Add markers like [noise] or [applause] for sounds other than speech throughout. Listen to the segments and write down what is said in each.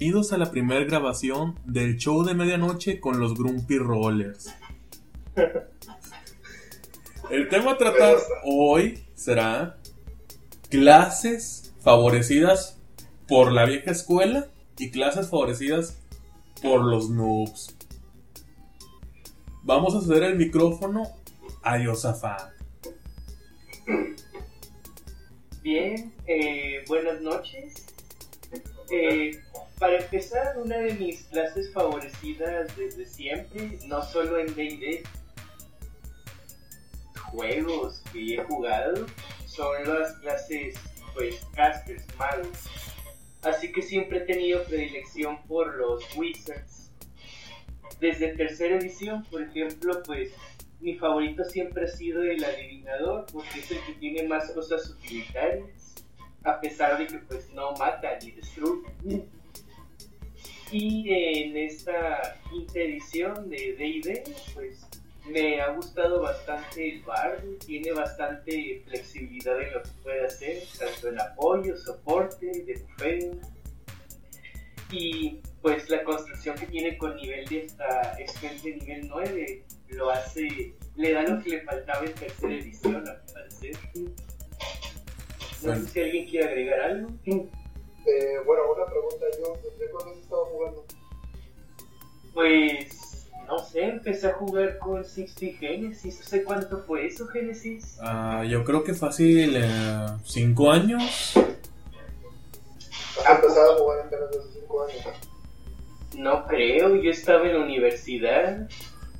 Bienvenidos a la primera grabación del show de medianoche con los Grumpy Rollers. El tema a tratar hoy será clases favorecidas por la vieja escuela y clases favorecidas por los noobs. Vamos a ceder el micrófono a Yosafat. Bien, eh, buenas noches. Eh, para empezar, una de mis clases favorecidas desde siempre, no solo en D&D, juegos que he jugado, son las clases, pues, casters, magos. Así que siempre he tenido predilección por los wizards. Desde tercera edición, por ejemplo, pues, mi favorito siempre ha sido el adivinador, porque es el que tiene más cosas utilitarias, a pesar de que, pues, no mata ni destruye. Y en esta quinta edición de D&D, pues me ha gustado bastante el bar, tiene bastante flexibilidad en lo que puede hacer, tanto en apoyo, soporte, de bufeo. Y pues la construcción que tiene con nivel de hasta de nivel 9 lo hace, le da lo que le faltaba en tercera edición, a mi parecer. No sé si alguien quiere agregar algo. Eh, bueno, una pregunta yo, ¿desde cuándo has estado jugando? Pues, no sé, empecé a jugar con 60 Genesis. No sé cuánto fue eso, Genesis. Ah, yo creo que fácil 5 años. ¿Has empezado a jugar en menos de 5 años? No creo, yo estaba en la universidad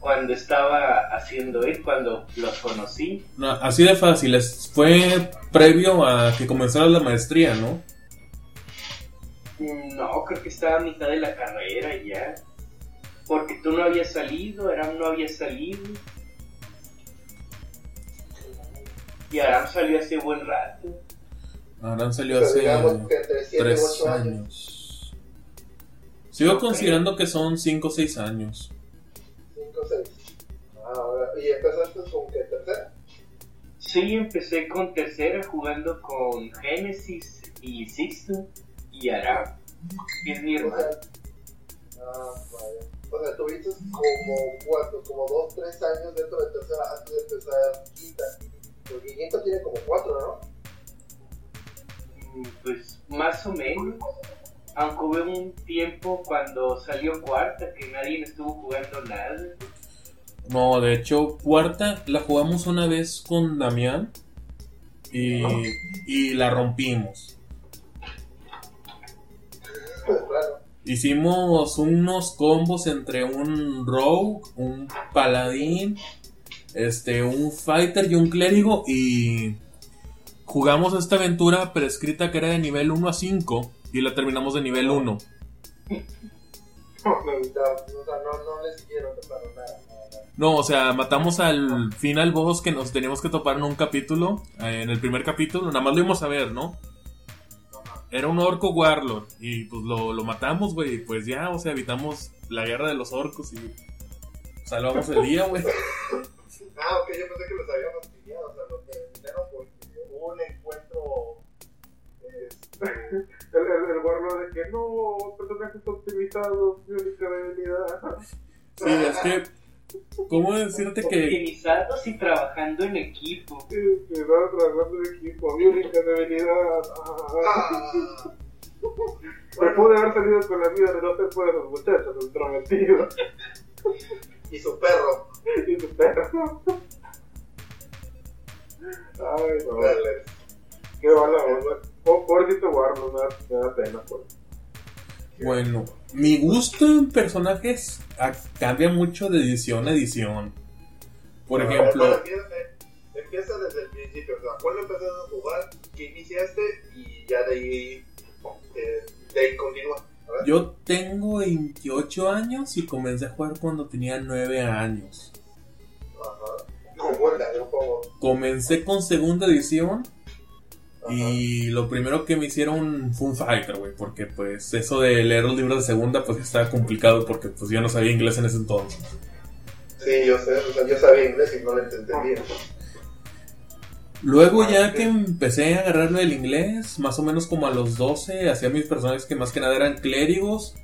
cuando estaba haciendo él, cuando los conocí. No, así de fácil, es- fue previo a que comenzara la maestría, ¿no? No, creo que estaba a mitad de la carrera ya. Porque tú no habías salido, Aram no había salido. Y Aram salió hace buen rato. Ahora salió Pero hace digamos que entre 7 y 3 8 años. años. Sigo considerando que son 5 o 6 años. 5 6. Ah, ahora, ¿y empezaste con qué? ¿Tercera? Sí, empecé con tercera jugando con Genesis y Sixto y Aram, que es mi O hermano. sea, ah, vaya. O sea, tuviste como cuatro, como 2, 3 años dentro de tercera antes de empezar quinta. Porque quinta tiene como 4, ¿no? Mm, Pues más o menos. Aunque hubo un tiempo cuando salió cuarta que nadie estuvo jugando nada. No, de hecho, cuarta la jugamos una vez con Damián y, y la rompimos. Hicimos unos combos entre un rogue, un paladín, este, un fighter y un clérigo y jugamos esta aventura prescrita que era de nivel 1 a 5 y la terminamos de nivel 1. No, [laughs] o sea, no, no nada. No, o matamos al final boss que nos teníamos que topar en un capítulo, eh, en el primer capítulo, nada más lo íbamos a ver, ¿no? Era un orco warlord y pues lo, lo matamos, güey, y pues ya, o sea, evitamos la guerra de los orcos y salvamos el día, güey. [laughs] Ah, ok, yo pensé que los habíamos pillado, o sea, los terminaron porque hubo un encuentro. Este, El, el, el warlord de que no, personajes optimizados, mi única debilidad. Sí, es que, ¿cómo decirte que Optimizados y trabajando en equipo. Que va trabajando [laughs] de equipo, mi única debilidad. ah, Me pude haber salido con la vida de no ser por esos muchachos entrometidos y su perro. [laughs] y su perro. Ay, no, Dale. qué. Po- Pobrecito Warlord, me da, me da pena. Por... Bueno, mi gusto en personajes ah, cambia mucho de edición a edición. Por A ejemplo, empieza, desde el principio, o sea, ¿cuándo empezaste a jugar? ¿Qué iniciaste? Y ya de ahí, eh, de ahí continúa. Yo tengo 28 años y comencé a jugar cuando tenía 9 años. Ajá. Comencé con segunda edición Ajá. y lo primero que me hicieron fue un fighter, güey, porque pues eso de leer los libros de segunda pues estaba complicado porque pues yo no sabía inglés en ese entonces. Sí, yo sé, o sea, yo sabía inglés y no lo entendía. Luego ya que empecé a agarrarlo del inglés, más o menos como a los 12, hacía mis personajes que más que nada eran clérigos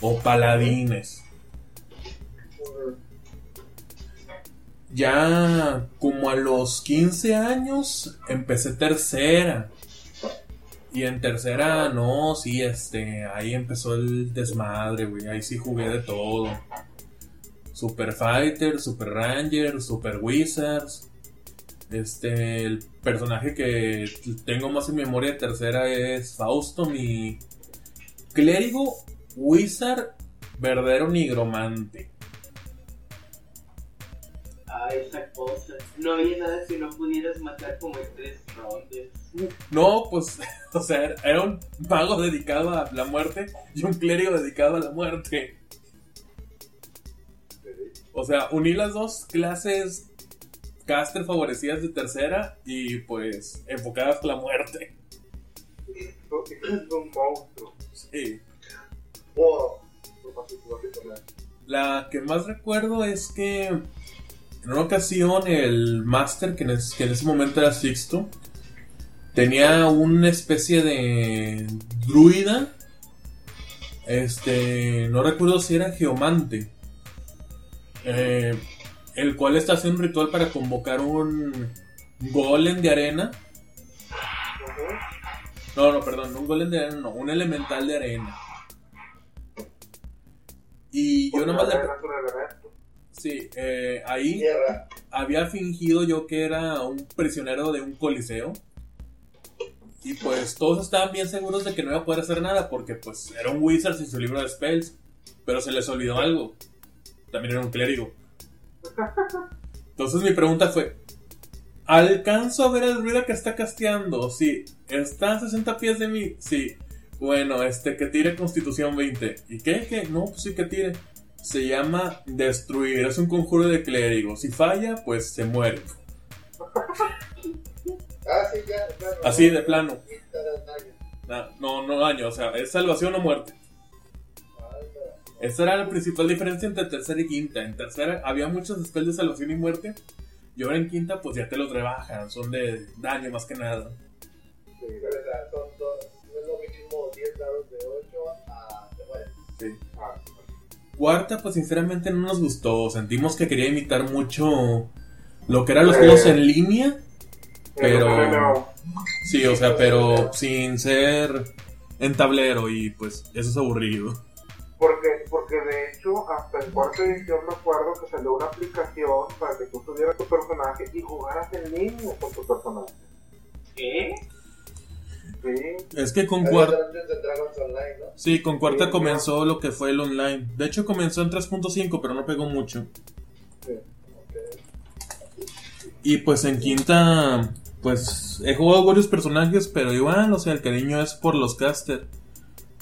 o paladines. Ya como a los 15 años empecé tercera. Y en tercera, no, sí, este, ahí empezó el desmadre, güey. Ahí sí jugué de todo. Super Fighter, Super Ranger, Super Wizards. Este, el personaje que tengo más en memoria de tercera es Fausto, mi clérigo, wizard, verdadero nigromante. Esa cosa. No había nada que no pudieras matar como en tres rondas. No, pues, [laughs] o sea, era un mago dedicado a la muerte y un clérigo dedicado a la muerte. O sea, uní las dos clases caster favorecidas de tercera y pues enfocadas a la muerte. Es un monstruo. Sí. Wow. La que más recuerdo es que en una ocasión el Master, que en, es- que en ese momento era Sixto, tenía una especie de druida. Este, no recuerdo si era geomante. eh, el cual está haciendo un ritual para convocar un golem de arena. No, no, perdón, un golem de arena, no, un elemental de arena. Y yo nomás le, Sí, eh, ahí Tierra. había fingido yo que era un prisionero de un coliseo. Y pues todos estaban bien seguros de que no iba a poder hacer nada porque pues era un wizard sin su libro de spells. Pero se les olvidó algo. También era un clérigo. Entonces mi pregunta fue, ¿alcanzo a ver el ruido que está casteando? Sí. ¿Está a 60 pies de mí? Sí. Bueno, este, que tire Constitución 20. ¿Y qué? ¿Qué? No, pues sí que tire. Se llama Destruir. Es un conjuro de clérigo. Si falla, pues se muere. Ah, sí, ya, claro. Así de plano. Na- No, no daño. O sea, es salvación o muerte. Ah. Esa era la principal diferencia entre tercera y quinta. En tercera había muchos spells de salvación y muerte. Y ahora en quinta, pues ya te los rebajan. Son de daño más que nada. Sí, Pero, o sea, son dos. No es lo mismo 10 dados de 8 a. Sí. Cuarta, pues sinceramente no nos gustó. Sentimos que quería imitar mucho lo que eran los juegos en línea. Pero-. Sí, o sea, pero sin ser en tablero. Y pues eso es aburrido. Porque, porque de hecho, hasta en cuarta edición recuerdo que salió una aplicación para que tú tuvieras tu personaje y jugaras en línea con tu personaje. ¿Qué? Sí, Es que con cuarta. ¿no? Sí, con cuarta Sí, comenzó lo que fue el online. De hecho, comenzó en 3.5, pero no pegó mucho. sí. Y pues en quinta, pues he jugado varios personajes, pero igual, o sea, el cariño es por los caster.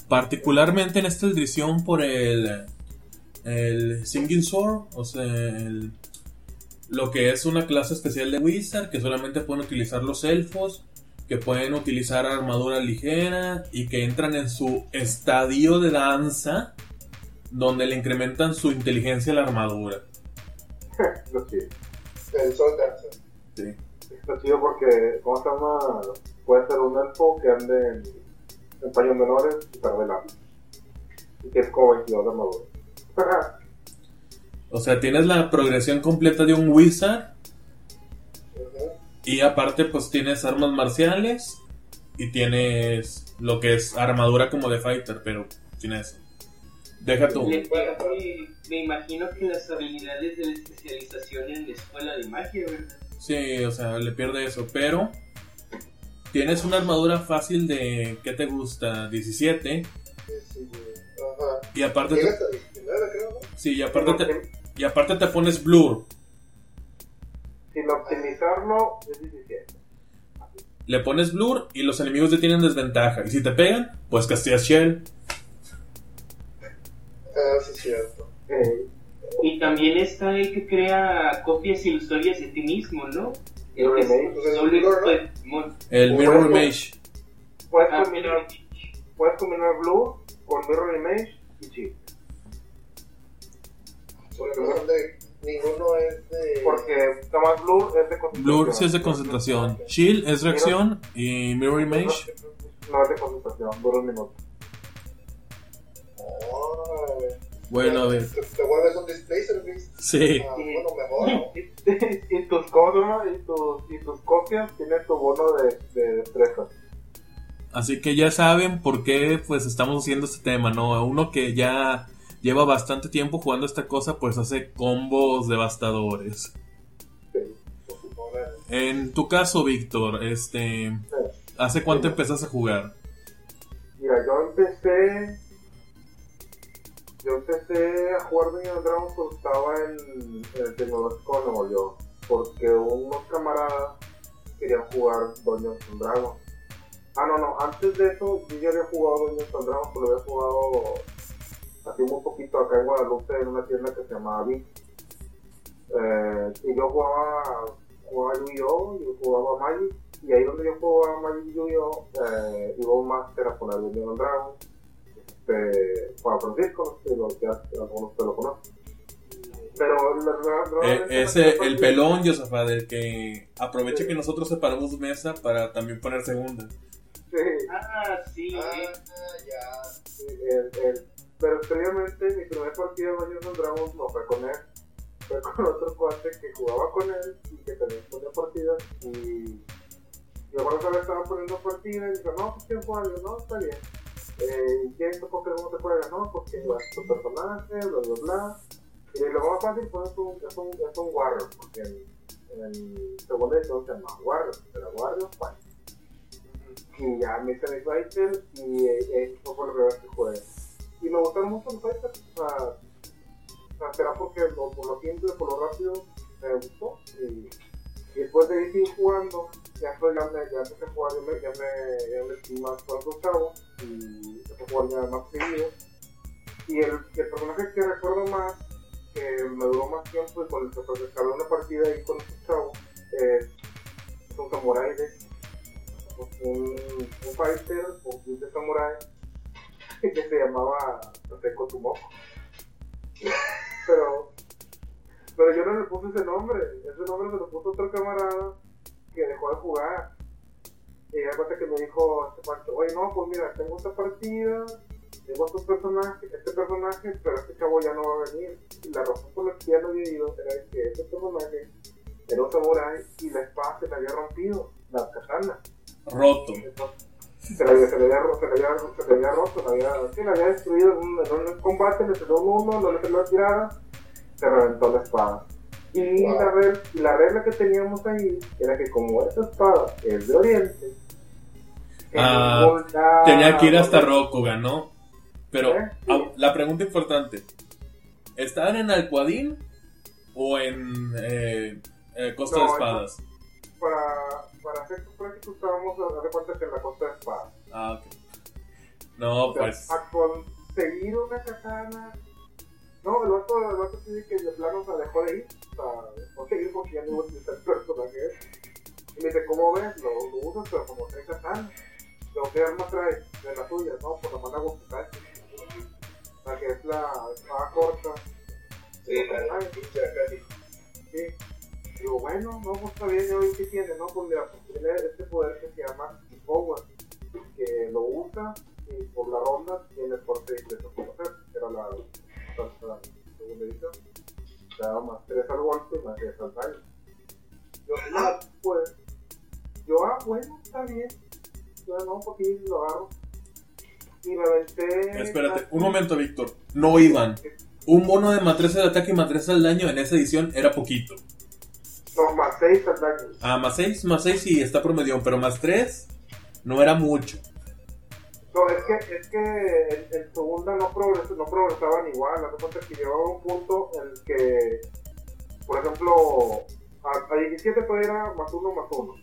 Particularmente en esta edición por el, el Singing Sword, o sea, el- lo que es una clase especial de Wizard que solamente pueden utilizar los elfos, que pueden utilizar armadura ligera y que entran en su estadio de danza, donde le incrementan su inteligencia a la armadura. [laughs] Lo siento. El Soul Dancer. Sí. Está chido porque, ¿cómo se llama? Puede ser un elfo que ande en, en paños menores y tarde. Y que es como 22 de armadura. O sea, tienes la progresión completa de un wizard. Y aparte pues tienes armas marciales y tienes lo que es armadura como de fighter, pero sin eso. Deja tú. Le me imagino que las habilidades de la especialización en la escuela de magia, ¿verdad? Sí, o sea, le pierde eso, pero tienes una armadura fácil de ¿qué te gusta? 17 Sí. Ajá. y aparte te, Llegas a 19, creo, ¿no? sí, y aparte te, y aparte te pones blur. Sin optimizarlo, es 17. Le pones blur y los enemigos te tienen desventaja. Y si te pegan, pues castigas shell. Ah, sí, cierto. Eh, Y también está el que crea copias ilusorias de ti mismo, ¿no? El. Pues es es mirror mage. puedes, Ah, combinar, mira. puedes combinar Blue con Mirror Image y Chip. Sobre de Ninguno es de. Porque Tomás Blue es de concentración. Blur sí es de concentración. Chill es reacción. Y Mirror Image. No es de concentración, dura un minuto. Oh, Bueno, a ver. Te, te vuelves un displacer, ¿viste? Sí. Ah, bueno, mejor. Y, y tus cosas, y tus, y tus copias tienen tu bono de, de destreza. Así que ya saben por qué pues estamos haciendo este tema, ¿no? Uno que ya lleva bastante tiempo jugando esta cosa, pues hace combos devastadores. En tu caso, Víctor, este, ¿hace cuánto empezaste a jugar? Mira, yo empecé. Yo empecé a jugar Dungeons Dragons cuando estaba en, en el Tecnológico de Nuevo León. Porque unos camaradas querían jugar Dungeons Dragons. Ah, no, no, antes de eso yo ya había jugado Dungeons Dragons, pero había jugado así muy poquito acá en Guadalupe en una tienda que se llamaba Vic. Eh, y yo jugaba, jugaba Yu-Gi-Oh! y jugaba Magic. Y ahí donde yo jugaba Magic y Yu-Gi-Oh! Eh, iba un máster a poner Dungeons Dragons. Este, Juan Francisco, que lo, ya algunos te lo conocen. Pero la verdad, Eh, ese, el pelón, Josefa, del que aprovecha que nosotros separamos mesa para también poner segunda. Sí, Ah, sí. Ah, ya. sí, el, el, pero previamente mi primer partido de Dungeons Dragons no fue con él. Fue con otro cuate que jugaba con él y que también ponía partidas. Y yo por eso le estaba poniendo partidas y dijo, no, pues quién juega, no, está bien. Eh, ¿y ¿Quién tocó que no se juega? No, porque es tu personaje, bla, bla, bla. Y lo más fácil pues, es un, es un, es un Warrior, porque en, en segunda edición se llama Warrior, pero Warrior Fight. Y ya me hice mi fighter y eh, eso fue lo primero que jugué. Y me gustaron mucho los fighters, o sea, será porque lo, por lo simple, por lo rápido, me gustó. Y, después de seguir jugando, ya, fue, ya, me, ya empecé a jugar, ya me, ya me, ya me más con los chavos y empecé a jugar ya más seguido. Y el, el personaje que recuerdo más, que me duró más tiempo y con el que descargué una partida ahí con estos chavos, es, es un samurai de un, un fighter, un de samurai, que se llamaba Seco Tumoko. Pero, pero yo no le puse ese nombre, ese nombre se lo puso otro camarada que dejó de jugar. Y cuenta que me dijo este cuarto, oye no, pues mira, tengo esta partida, tengo estos personajes, este personaje, pero este chavo ya no va a venir. Y la razón por la que ya no había ido era que este personaje era un samurai y la espada se le había rompido, la katana. Roto. Entonces, se le, había, se, le había, ro- se, le había, se le había roto, se le había, sí, le había destruido en un, en un combate, le un uno, no le salió la tirada, se reventó la espada. Y Wow. la, regla, la regla que teníamos ahí era que como esa espada es de Oriente, en Ah, Tenía que ir hasta Rokugan, ¿no? Pero ¿Eh? ah, la pregunta importante: ¿estaban en Alcuadín o en eh, eh, Costa No, de Espadas? Para, para efectos prácticos estábamos a dar cuenta que en la costa de espada. Ah, ok. No, O sea, pues. a conseguir una katana. No, el vato, el vato sí que de plano se dejó de ir. O sea, dejó de ir porque ya no iba a utilizar el personaje. Y me dice, ¿cómo ves? Lo, lo usas, pero como trae katana. Lo que arma trae de la tuya, ¿no? Por la mano Gokutachi. La que es la espada corta. Sí, la pinche acá. Sí. Digo, bueno, no, pues está bien, vi que tiene, ¿no? Pues mira, pues tiene este poder que se llama Power, que lo usa y por la ronda tiene corte de ingreso por hacer, que era la, la, la segunda edición. Te daba más 3 al golpe y más 10 al daño. Yo, ah, pues, yo, ah, bueno, está bien. Ya no, porque lo agarro. Y me aventé. Espérate, un momento, Víctor. No iban. Un bono de más 3 de ataque y más 3 al daño en esa edición era poquito. No, más 6 al daño. Ah, más 6, más 6 sí está promedio, pero más 3 no era mucho. No, es que, es que en, en segunda no, progres, no progresaban igual. De cuenta que llegaba un punto en el que, por ejemplo, a, a 17 todavía era más 1 más 1.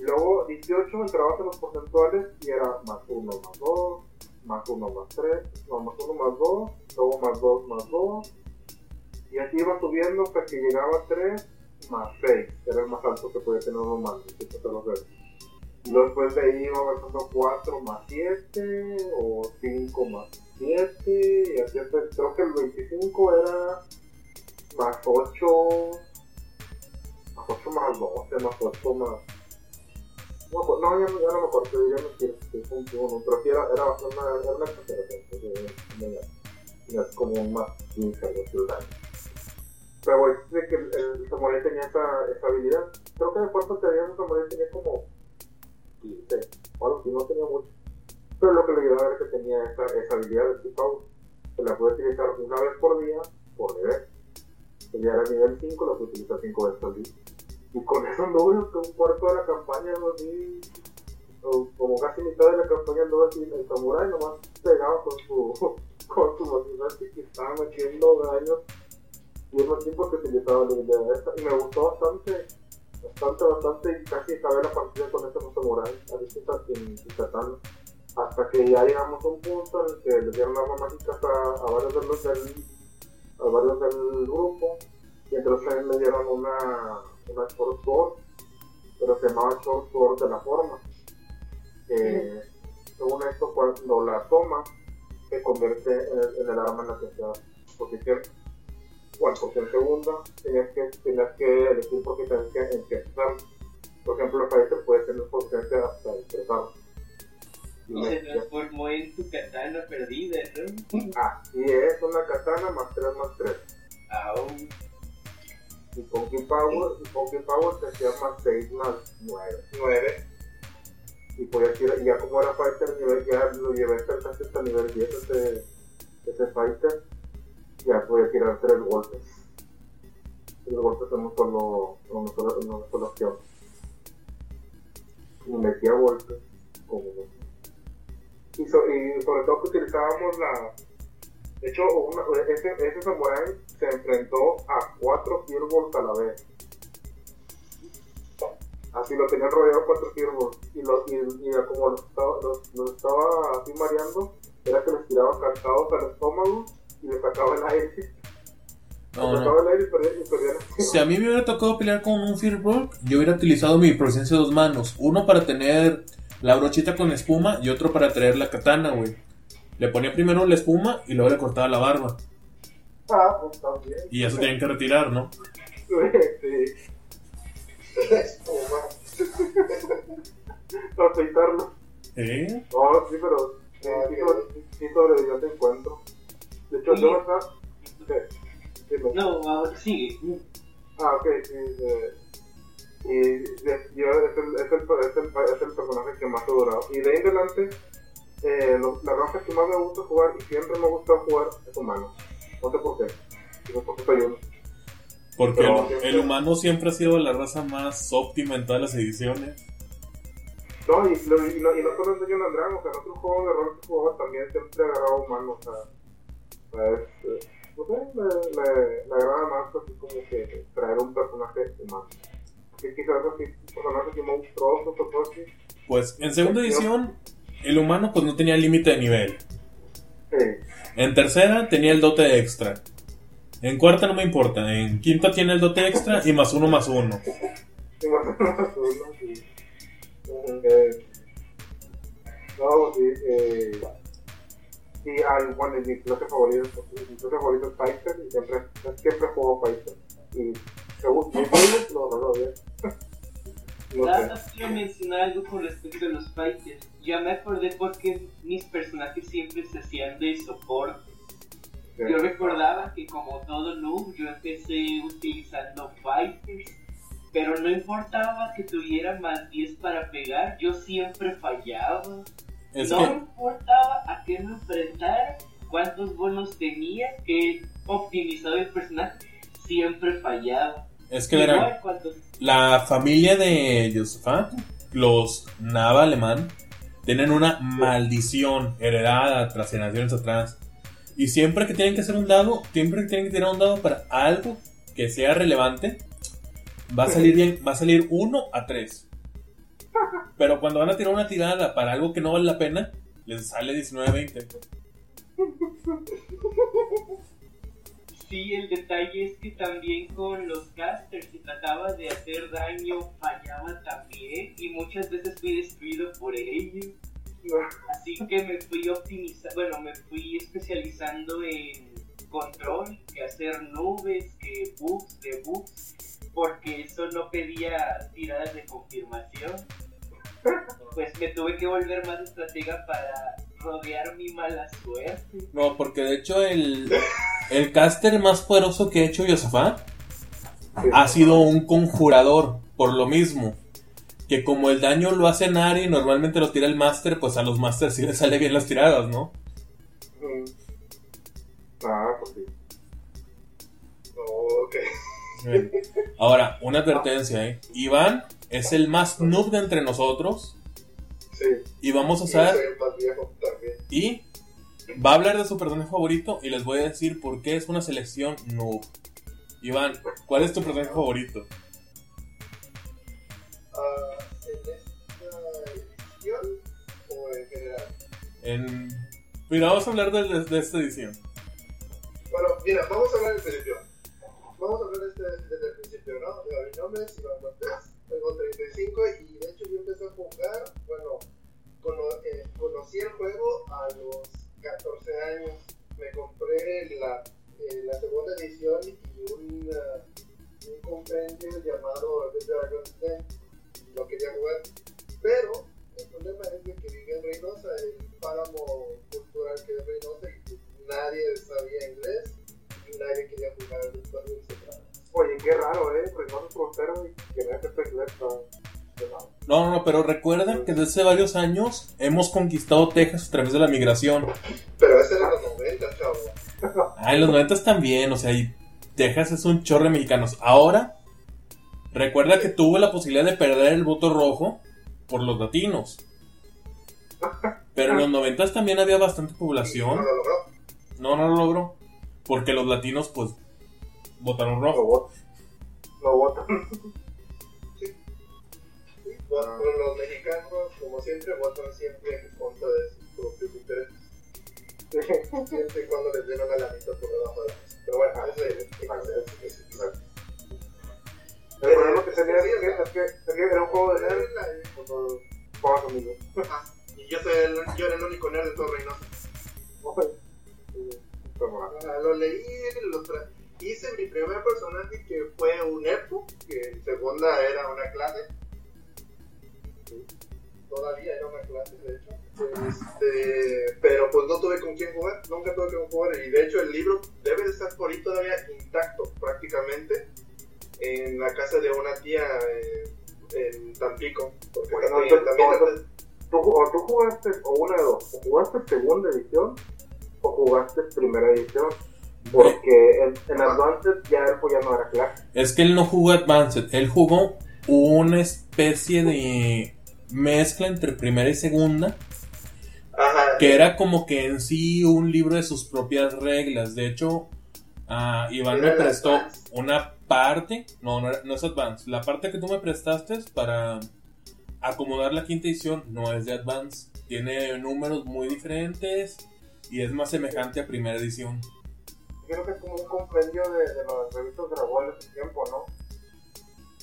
Y luego 18 entrabas en los porcentuales y era más 1 más 2, más 1 más 3, no, más 1 más 2, luego más 2 más 2. Y así iba subiendo hasta que llegaba a 3 más 6, que era el más alto que podía tener un humano. si te lo ves. Y luego después de ahí iba avanzando 4 más 7 o 5 más 7 y así hasta creo que el 25 era más 8, más 8 más 12, más 8 más... No, me no, ya, ya no me acuerdo, ya no quiero un uno, pero sí era, era una, era una exageración, tenía como un más 15 algo así. Pero güey, de que el, el samurai tenía esa, esa habilidad. Creo que de cuánto tenía un samurai tenía como 15, o algo así, no tenía mucho. Pero lo que le ayudaba era que tenía esa, esa habilidad de Steve Power. Que la puede utilizar una vez por día, por nivel. Que ya era nivel 5, la puede utilizar 5 veces al día. Y con eso anduve que un cuarto de la campaña, algo así, como casi mitad de la campaña anduvo así, el samurai nomás pegaba con su, [laughs] con su motivación que estaba metiendo daño. Y es más tiempo que utilizaba la habilidad esta. Y me gustó bastante, bastante, bastante. Y casi acabé la partida con este samurai, a sin, katana. Hasta que ya llegamos a un punto en el que le dieron armas mágicas a, a varios de los del, a varios del grupo. Y entonces también me dieron una, una short sword, pero se llamaba short sword de la forma. Que según esto, cuando la tomas, se convierte en el, en el arma en la tercera posición. Bueno, porque en segunda tenías que, tenías que elegir porque tenías que empezar. Por ejemplo, el Fighter puede tener potencia hasta empezar. Y se transformó en tu katana perdida, ¿no? Ah, y es una katana más 3 más 3. Aún. Y Funky Power, y Funky Power te hacía más 6 más 9. 9. Y podías ir, y ya como era Fighter, nivel, ya lo llevé hasta hasta nivel 10 ese, ese Fighter. Ya podía tirar 3 golpes. 3 golpes en un solo, en una sola, en una sola. Y metía golpes. Y, so- y sobre todo que utilizábamos la, de hecho, ese, samurai se enfrentó a cuatro Firbolgs a la vez. Así lo tenían rodeado cuatro Firbolgs. Y, lo, y, como los estaba, los, los estaba así mareando, era que les tiraba cantados al estómago y les sacaba el aire. No, sacaba el aire y perdían. Y perdían. Si a mí me hubiera tocado pelear con un Firbolg, yo hubiera utilizado mi presencia de dos manos. Uno para tener la brochita con espuma y otro para traer la katana, güey. Le ponía primero la espuma y luego le cortaba la barba. Ah, pues también. Y eso tenían que retirar, ¿no? Sí, [laughs] [laughs] para afeitarlo. ¿Eh? No, sí, pero sí, Ah, sí, sobre- sí sobrevivió ese encuentro. De hecho, Sí. yo. ¿Qué? Dime. No, ahora sigue. Ah, ok, sí. eh, y yo es el, es, el, es, el, es el personaje que más he durado. Y de ahí en adelante, eh, lo- la raza que más me gusta jugar y siempre me gusta jugar es humano. No sé por qué. No sé por qué soy uno. Porque Pero- el, el humano siempre ha sido la raza más óptima en todas las ediciones. No, y, lo- y, no, y no solo en and Dragons, o sea, en otros juegos de rol que jugaba también siempre agarraba humanos, o sea, o sea, es, eh, no sé, me, me, me agrada más así como que traer un personaje humano. Que quizás así, un personaje así monstruoso, o así. Pues en segunda edición, el humano pues no tenía límite de nivel. Sí, En tercera tenía el dote extra. En cuarta no me importa. En quinta tiene el dote extra y más uno más uno. [laughs] sí, más o menos uno, sí. Eh, no, sí, eh, sí, al, bueno, y mi clase favorita, mi clase favorita es Fighter, y siempre, siempre juego Fighter. Y según mis juegos, lo no, bien. [laughs] No Nada quiero mencionar algo con respecto a los fighters. Ya me acordé porque mis personajes siempre se hacían de soporte. Yo recordaba que como todo noob, yo empecé utilizando fighters, pero no importaba que tuviera más 10 para pegar, yo siempre fallaba. Es no que importaba a qué me enfrentara, cuántos bonos tenía, que optimizaba el personaje, siempre fallaba. es que era la familia de Josafat, los Nava alemán, tienen una maldición heredada tras generaciones atrás. Y siempre que tienen que hacer un dado, siempre que tienen que tirar un dado para algo que sea relevante, va a salir bien, va a salir 1 a 3. Pero cuando van a tirar una tirada para algo que no vale la pena, les sale 19-20. Sí, el detalle es que también con los casters, si trataba de hacer daño, fallaba también y muchas veces fui destruido por ellos. Así que me fui optimizando, bueno, me fui especializando en control, que hacer nubes, que bugs de bugs, porque eso no pedía tiradas de confirmación. [laughs] Pues me tuve que volver más estratega para rodear mi mala suerte. No, porque de hecho el, el caster más poderoso que ha hecho Yosafat ha sido un conjurador, por lo mismo. Que como el daño lo hace Nari, normalmente lo tira el Master, pues a los Masters sí les sale bien las tiradas, ¿no? Mm. Ah, pues sí. Ok. Bien. Ahora, una advertencia, ¿eh? Iván es el más noob de entre nosotros Sí. y vamos a también. y va a hablar de su personaje favorito y les voy a decir por qué es una selección noob. Iván, ¿cuál es tu personaje favorito? Ah, ¿En esta edición o en general? En... Mira, vamos a hablar de, esta edición. Bueno, mira, vamos a hablar del principio. Vamos a hablar este, desde el principio, ¿no? Mi nombre es Iván Cortés, tengo 35 y de hecho yo empecé a jugar, bueno, eh, conocí el juego a los 14 años. Me compré la, eh, la segunda edición y un, ah, un compendio llamado The Dragon's Den. Lo quería jugar, pero el problema es de que vivía en Reynosa, el páramo cultural que es Reynosa y nadie sabía inglés y nadie quería jugar el Dragons. Oye, qué raro, ¿eh? Pues no frontero y que no es inglés. no. No, no, no, pero recuerda que desde hace varios años hemos conquistado Texas a través de la migración. Pero ese era los 90, chavo. [laughs] Ah, en los 90 también, o sea, y Texas es un chorro de mexicanos. Ahora, recuerda que tuvo la posibilidad de perder el voto rojo por los latinos. Pero en los 90 también había bastante No población. lo logró. No, no lo logró. Porque los latinos, pues, votaron rojo. votan. No votan. Sí, bueno, pero los mexicanos, como siempre, votan siempre en contra de sus propios intereses. [laughs] Siempre y cuando les den una lanita por debajo de la mesa. Pero bueno, eso es. El problema que tenía es que, era un juego de nerd jugabas conmigo. Ajá. Y yo, soy el, yo era el único nerd de todo Reynosa. [laughs] Lo leí, lo tra- hice mi primer personaje que fue un elfo, que en segunda era una clase. Todavía era una clase, de hecho. Este, pero pues no tuve con quién jugar, nunca tuve con quién jugar. Y de hecho el libro debe de estar por ahí todavía intacto prácticamente en la casa de una tía eh, en Tampico. Porque Bueno, también, Tú, o tú jugaste, o una de dos, o jugaste segunda edición o jugaste primera edición. Porque en, en Advanced ya el ya no era clase. Es que él no jugó Advanced, él jugó una especie de mezcla entre primera y segunda, Ajá, que era como que en sí un libro de sus propias reglas. De hecho, ah, Iván me el prestó Advanced. una parte, no, no, es Advanced, la parte que tú me prestaste para acomodar la quinta edición no es de Advanced, tiene números muy diferentes y es más semejante a primera edición. Creo que es como un compendio de, de las revistas Dragón de su tiempo, ¿no?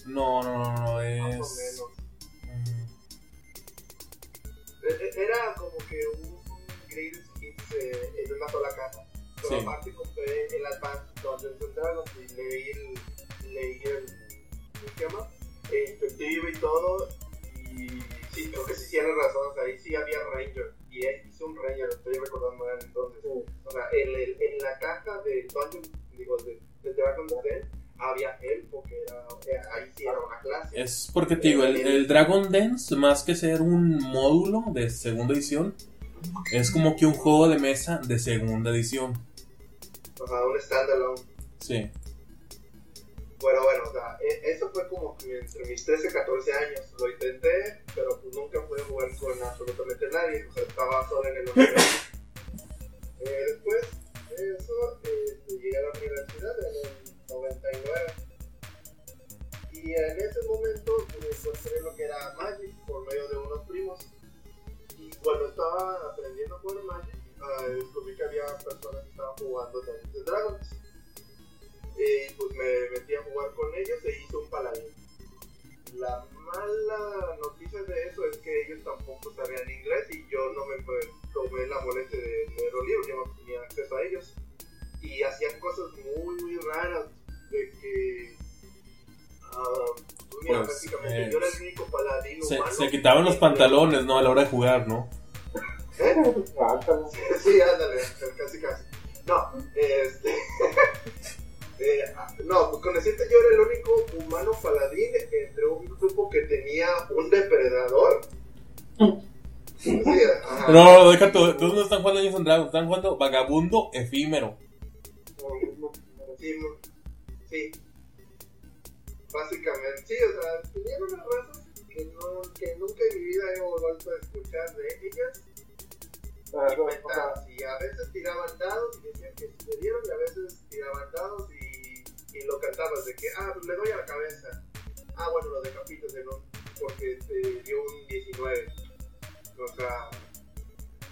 No, no, no, no, más o es... menos. mm, E- e- Era como que un Greatest Hits eh, en una sola caja. Pero Sí. aparte compré el Advanced Dungeons and Dragons y leí el. leí el. ¿Cómo se llama? Instructivo y todo. Y sí, creo que sí tiene razón. O sea, ahí sí había Ranger. Y ahí hice un Ranger, estoy recordando mal entonces. O sea, el, el- en la caja de Dungeons, digo, de, de Dragon's Den, había Elfo, que era. eh, ahí sí era una clase. Es porque te digo, el, el Dragon Dance, más que ser un módulo de segunda edición, es como que un juego de mesa de segunda edición. O sea, un standalone. Sí. Bueno, bueno, o sea, e- eso fue como que entre mis 13 y 14 años. Lo intenté, pero pues nunca pude jugar con absolutamente nadie. O sea, estaba solo en el universo. [laughs] Eh, después de eso, eh, llegué a la universidad en el 99. Y en ese momento pues, encontré lo que era Magic por medio de unos primos. Y cuando estaba aprendiendo a jugar Magic, ah, descubrí que había personas que estaban jugando Dungeons Dragons. Y pues me metí a jugar con ellos e hice un paladín. La mala noticia de eso es que ellos tampoco sabían inglés y yo no me pues, tomé la molestia de leer los libros, yo no tenía acceso a ellos. Y así raras de que. ah, pues mira, Pues, prácticamente eh, yo era el único paladín Se, humano. se quitaban los pantalones, ¿no? A la hora de jugar, ¿no? [laughs] Ándale. Sí, ándale, casi casi. No, este. [laughs] eh, no, pues con decirte yo era el único humano paladín entre un grupo que tenía un depredador. Sí, ajá. No, deja tú. ¿Tú no están jugando Dungeons Dragons? Están jugando Vagabundo Efímero. Sí. Básicamente, sí, o sea, tenían unas razas que, no, que nunca en mi vida he vuelto a escuchar de ellas. Y no, a veces tiraban dados y decían que se dieron, y a veces tiraban dados y, y lo cantabas de que, ah, pues le doy a la cabeza. Ah, bueno, lo decapitas de no, porque te dio un 19. O sea,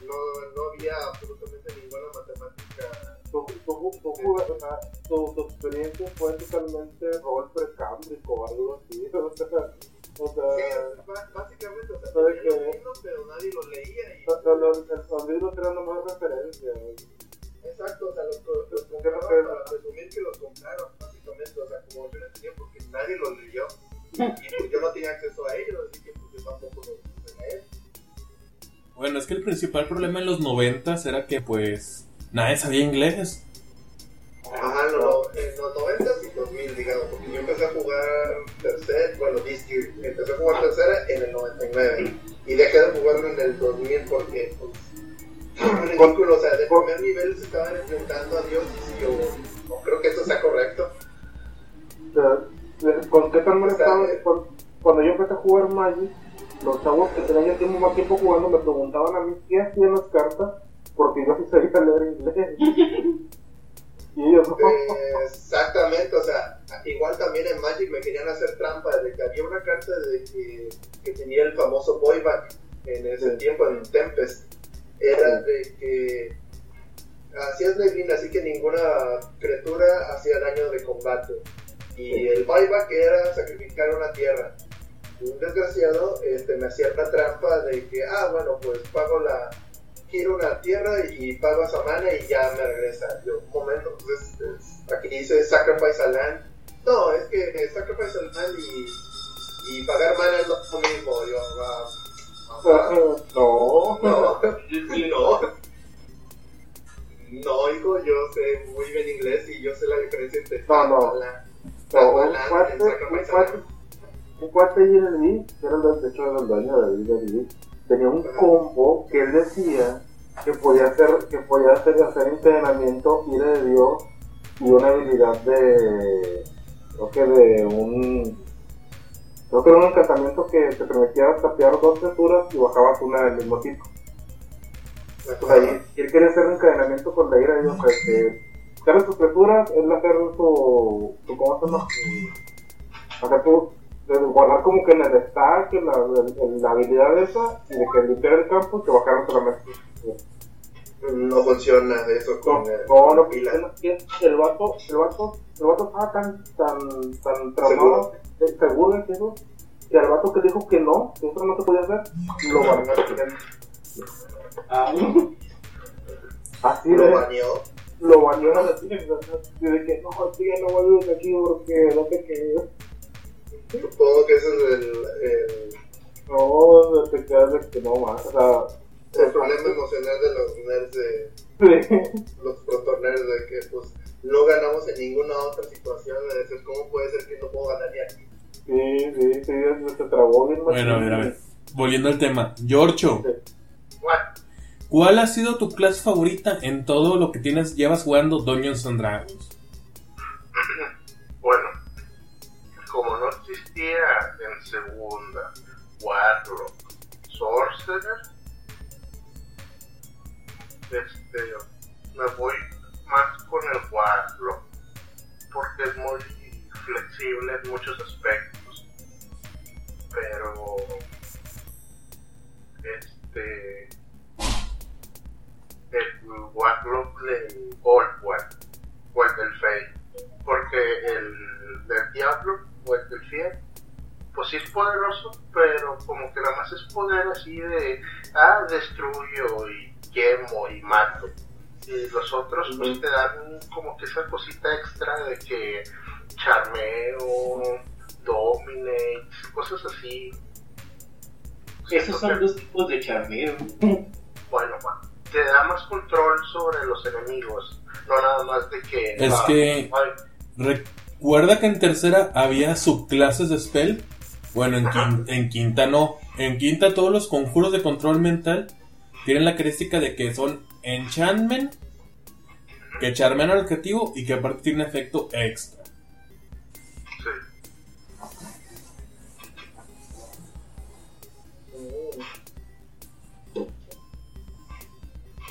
no, no había absolutamente ninguna matemática. tu, tu, tu, juga- o sea, tu, tu experiencia fue totalmente rol precámbrico o algo así. [laughs] O sea, o Sí, sea, ba- básicamente, o sea, los libros, pero nadie los leía. Y, o sea, los, los libros eran nomás referencia. Exacto, o sea, los, los, los ¿Qué compraron para presumir que los compraron, básicamente. O sea, como yo no entendía porque nadie los leyó. Y pues yo no tenía acceso a ellos, así que pues yo tampoco los leer. Bueno, es que el principal problema en los noventas era que, pues, nadie sabía inglés. Ajá, no, en los 90 y 2000, digamos, porque yo empecé a jugar tercera, bueno, year, empecé a jugar tercera en el 99 y dejé de jugarlo en el 2000 porque, ridículo, o sea, de primer nivel se estaban enfrentando a Dios y yo no creo que eso sea correcto. O sea, ¿con qué tan mal estaba? Cu- Cuando yo empecé a jugar Magic, los chavos que tenían tiempo más tiempo jugando me preguntaban a mí qué hacían las cartas, porque yo sí sabía [laughs] leer inglés. Y ellos no. Eh, exactamente, o sea, igual también en Magic me querían hacer trampa de que había una carta de que, que tenía el famoso boyback en ese Sí. tiempo en Tempest. Era de que hacías neblina, así que ninguna criatura hacía daño de combate. Y el buyback era sacrificar una tierra. Un desgraciado este, me hacía una trampa de que, ah, bueno, pues pago la, quiero una tierra y pago esa mana y ya me regresa. Yo, un momento, pues es- es- aquí dice sacrifice a land. No, es que sacrifice a land y, y pagar mana es lo mismo. Yo, ah, ajá. [laughs] No. no, [laughs] no. No, hijo, yo sé muy bien inglés y yo sé la diferencia entre No, no. a land. No, un cuate, cuate, cuate en el que era el, de hecho era el dueño de D&D, tenía un combo que él decía que podía hacer, que podía hacer, hacer entrenamiento, ira de Dios y una habilidad de, creo que de un, creo que era un encantamiento que te permitía tapear dos criaturas y bajabas una del mismo tipo. Y él quería hacer un encadenamiento con la ira de Dios, o sea, que buscar sus criaturas, él hacer su, su ¿cómo se llama? Hacer tu, de guardar como que en el stack la, la, la habilidad esa y de que limpiar el campo y que bajaran solamente. No funciona eso No, con el no, no, pila. que el vato, el vato, el vato estaba tan, tan, tan traumado, eh, seguro de eso, que al vato que dijo que no, que eso no se podía hacer, lo siguiente. Ah, Así Lo de, baneó. lo baneó a la tienda, y de que no, así ya no vuelves aquí porque no te quedas. Supongo que ese es el, el, No, te quedas de que no más, o sea, el problema emocional de los nerds, de, sí. los proto-nerds, de que pues no ganamos en ninguna otra situación. De decir, ¿cómo puede ser que no puedo ganar ni aquí? Sí, sí, sí, se trabó bien Bueno, a ver, a ver. Volviendo al tema. Giorgio? ¿Cuál ha sido tu clase favorita en todo lo que tienes llevas jugando Dungeons and Dragons? [clears throat] Bueno, como no existía en segunda Warlock Sorcerer, este, me voy más con el Warlock porque es muy flexible en muchos aspectos. Pero, este, el Warlock One o el del Fey porque el del diablo o el del fiel pues sí es poderoso pero como que nada más es poder así de ah destruyo y quemo y mato y los otros pues te dan como que esa cosita extra de que charmeo, dominate, cosas así. Esos son dos tipos de charmeo. Bueno, te da más control sobre los enemigos, no nada más de que... Es ah, que- ay, Recuerda que en tercera había subclases de spell. Bueno, en, quinta no. En quinta todos los conjuros de control mental tienen la característica de que son enchantment, que charmean al objetivo y que aparte tienen efecto extra.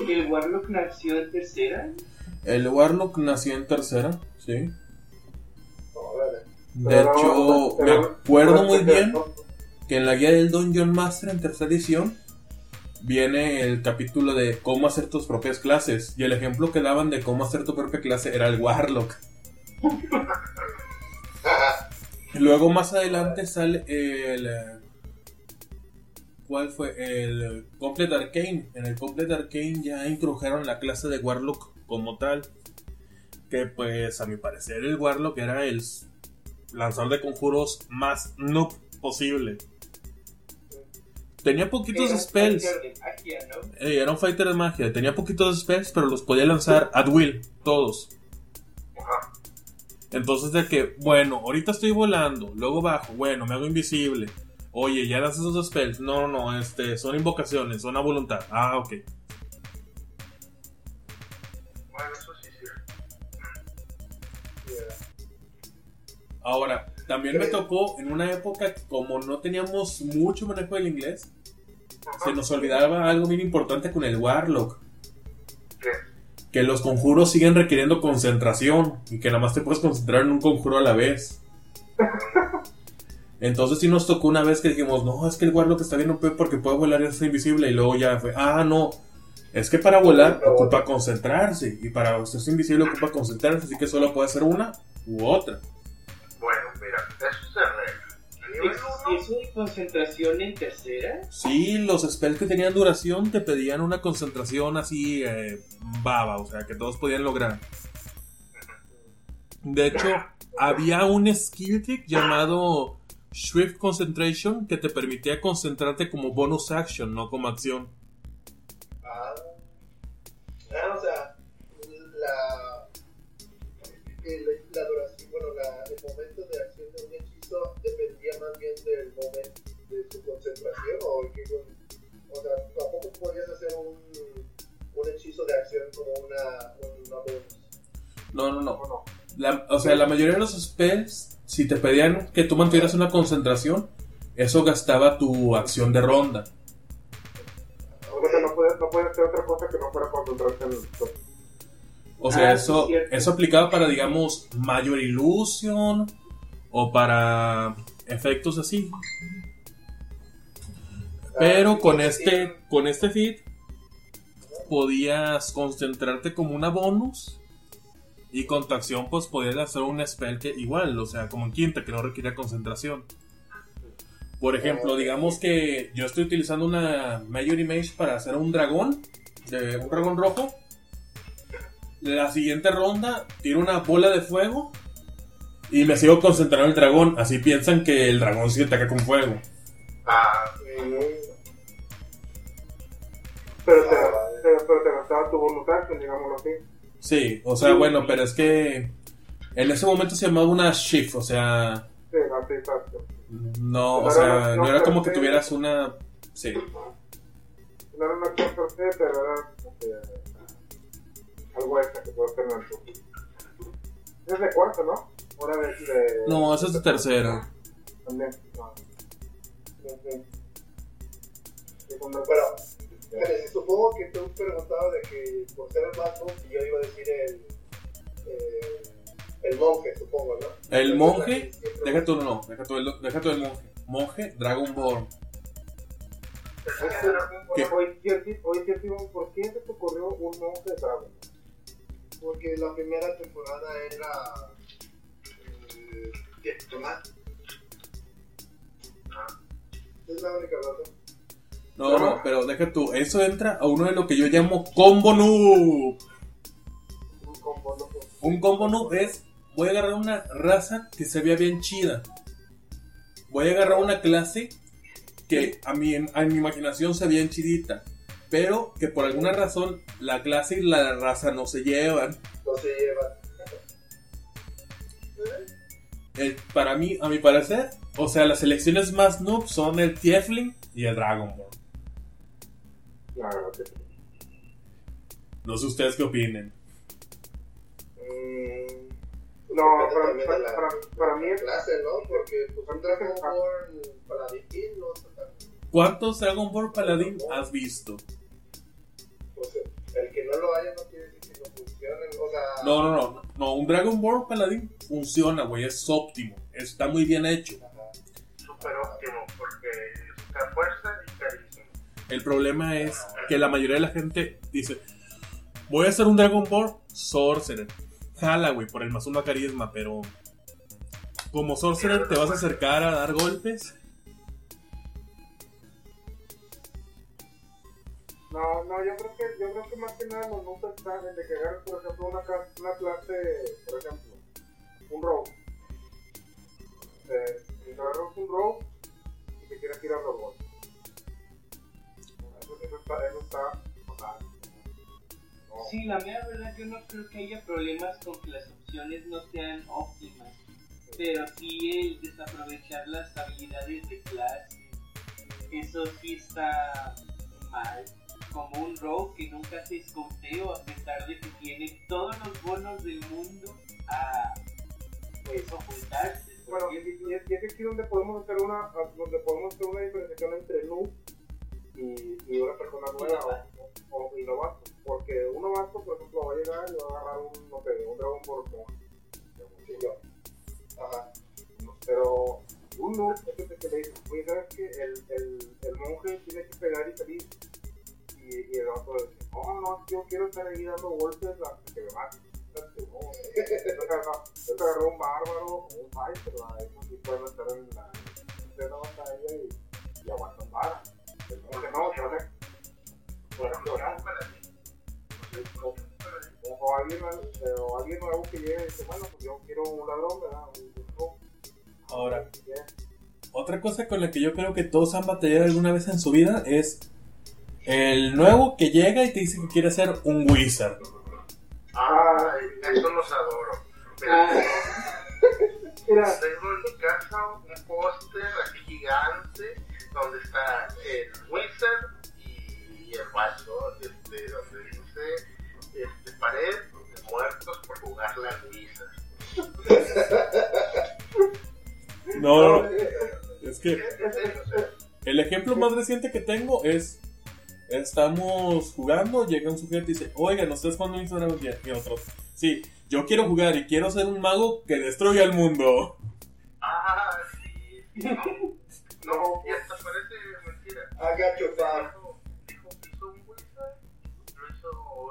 El Warlock nació en tercera. El Warlock nació en tercera, sí. De Pero- hecho, me acuerdo pero- muy bien que en la guía del Dungeon Master en tercera edición viene el capítulo de cómo hacer tus propias clases. Y el ejemplo que daban de cómo hacer tu propia clase era el Warlock. [laughs] Luego más adelante sale el... ¿Cuál fue? El Complete Arcane. En el Complete Arcane ya introdujeron la clase de Warlock como tal. Que pues a mi parecer el Warlock era el lanzador de conjuros más noob posible. Tenía poquitos Era spells. fighter de magia, ¿no? Era un fighter de magia. Tenía poquitos spells, pero los podía lanzar at will, todos. Ajá. Entonces de que, bueno, ahorita estoy volando, luego bajo, bueno, me hago invisible. Oye, ya lanzas esos spells. No, no, no, este, son invocaciones, son a voluntad. Ah, ok. Bueno, eso sí, sí. Ahora, también me tocó en una época que como no teníamos mucho manejo del inglés, se nos olvidaba algo bien importante con el Warlock. ¿Qué? Que los conjuros siguen requiriendo concentración y que nada más te puedes concentrar en un conjuro a la vez. [laughs] Entonces sí nos tocó una vez que dijimos, no, es que el Warlock está bien OP porque puede volar y es invisible. Y luego ya fue, ah, no, es que para volar ocupa concentrarse. Y para hacerse invisible ocupa concentrarse, así que solo puede ser una u otra. Bueno, mira, eso se arregla. ¿Es, ¿Eso de concentración en tercera? Sí, los spells que tenían duración te pedían una concentración así eh, baba, o sea, que todos podían lograr. De hecho, había un skill trick llamado Swift Concentration que te permitía concentrarte como bonus action, no como acción. Ah, Ah, o sea, la, el- la duración, bueno, la, el momento de acción de un hechizo dependía más bien del momento de su concentración o que, o sea, tampoco podías hacer un, un hechizo de acción como una, una bonus. No, no, no. ¿O no? La- o sea, la mayoría de los spells, si te pedían que tú mantuvieras una concentración, eso gastaba tu acción de ronda. O sea, no puedes, no puedes hacer otra cosa que no fuera concentrarse en el... O sea, Ah, eso, eso aplicaba para, digamos, Major Illusion o para efectos así. Pero con este, con este feed podías concentrarte como una bonus y con tu acción pues podías hacer un spell que igual, o sea, como en quinta que no requiere concentración. Por ejemplo, digamos que yo estoy utilizando una Major Image para hacer un dragón, de un dragón rojo. La siguiente ronda tiro una bola de fuego y me sigo concentrando en el dragón. Así piensan que el dragón sí ataca con fuego. ah, Pero te, te- pero te gastaba tu bonus action, digámoslo así. Sí, o sea, bueno, pero es que en ese momento se llamaba una shift, o sea, Sí, no, sí, exacto. no, o sea, no- era como que tuvieras una, sí, No era una cosa se, pero era algo extra que puedes tener en tu... Es de cuarto, ¿no? Hora de... de no, eso es de tercera. También. No. Ujú. Segundo- Bueno, fíjate, supongo que tú preguntabas de que por ser el más noob, yo iba a decir el, eh, el monje, supongo, ¿no? El monje, deja tú, no, deja tú el, deja tú el monje, monje Dragonborn. ¿Qué? Oye, Cierti, ¿por qué se te ocurrió un monje de Dragon? Porque la primera temporada era. Eh, ¿Qué? ¿Tomás? Es la única razón. No, no, pero deja tú, eso entra a uno de lo que yo llamo combo noob. Un combo Un combo noob es, voy a agarrar una raza que se vea bien chida. Voy a agarrar una clase que a mi, a mi imaginación se veía chidita. Pero que por alguna razón la clase y la raza no se llevan. No se llevan. Eh, para mí, a mi parecer, o sea, las selecciones más noob son el Tiefling y el Dragon Ball. La verdad que sí. No sé ustedes qué opinen. Mm, No, para, para, la para, para mí es clase, ¿no? Porque pues un Dragon Ball Paladín no está tan... ¿Cuántos Dragon Ball Paladín has visto? Sea, el que no lo haya no quiere decir que no funcione. O sea, No, no, no. No, un Dragon Ball Paladín funciona, güey. Es óptimo. Está muy bien hecho. Ajá. Súper óptimo, porque es fuerza y carisma. El problema es que la mayoría de la gente dice: Voy a hacer un Dragon Ball Sorcerer. Jala, güey, por el más uno a carisma, pero. Como Sorcerer te vas a acercar a dar golpes. No, no, yo creo que, yo creo que más que nada los nunca están en de agarres, por ejemplo, una, una clase, por ejemplo, un rogue. Eh, y agarras un rogue y te quieres tirar los golpes. Está, eso está fatal. No. Sí, la mera verdad yo no creo que haya problemas con que las opciones no sean óptimas. Pero sí el desaprovechar las habilidades de clase. Eso sí está mal. Como un rogue que nunca hace escoteo a pesar de que tiene todos los bonos del mundo a pues ocultarse. Bueno, y, es, y es aquí donde podemos hacer una, donde podemos hacer una diferenciación entre noob y, una persona nueva o, o, novato. Porque un novato, por ejemplo, va a llegar y va a agarrar un, no sé, un Dragon Ball yo. Ajá. Pero un noob es el que le dice, oye, ¿sabes qué? El, el, monje tiene que pegar y salir. Y, el otro dice, no, no, yo quiero estar ahí dando golpes hasta que me mate. Entonces, no, entonces agarró- entonces agarró un bárbaro o un. Esos sí pueden estar en la, en la batalla y, y aguantan vara. No, alguien, o alguien nuevo que y bueno, pues yo quiero un ladrón, ¿verdad? Ahora, otra cosa con la que yo creo que todos han batallado alguna vez en su vida es el nuevo que llega y te dice que quiere ser un wizard. Ah, eso los adoro. Tengo en mi casa un póster gigante donde está el wizard y el vaso, este, donde dice este, pared de muertos por jugar la wizard. No, no, [laughs] es que el ejemplo más reciente que tengo es estamos jugando, llega un sujeto y dice, oiga, ¿no estás jugando Instagram? Y otros, sí, yo quiero jugar y quiero ser un mago que destruya el mundo. Ah, sí. No, parece mentira. I got your fam. Dijo, que hizo un wizard, lo hizo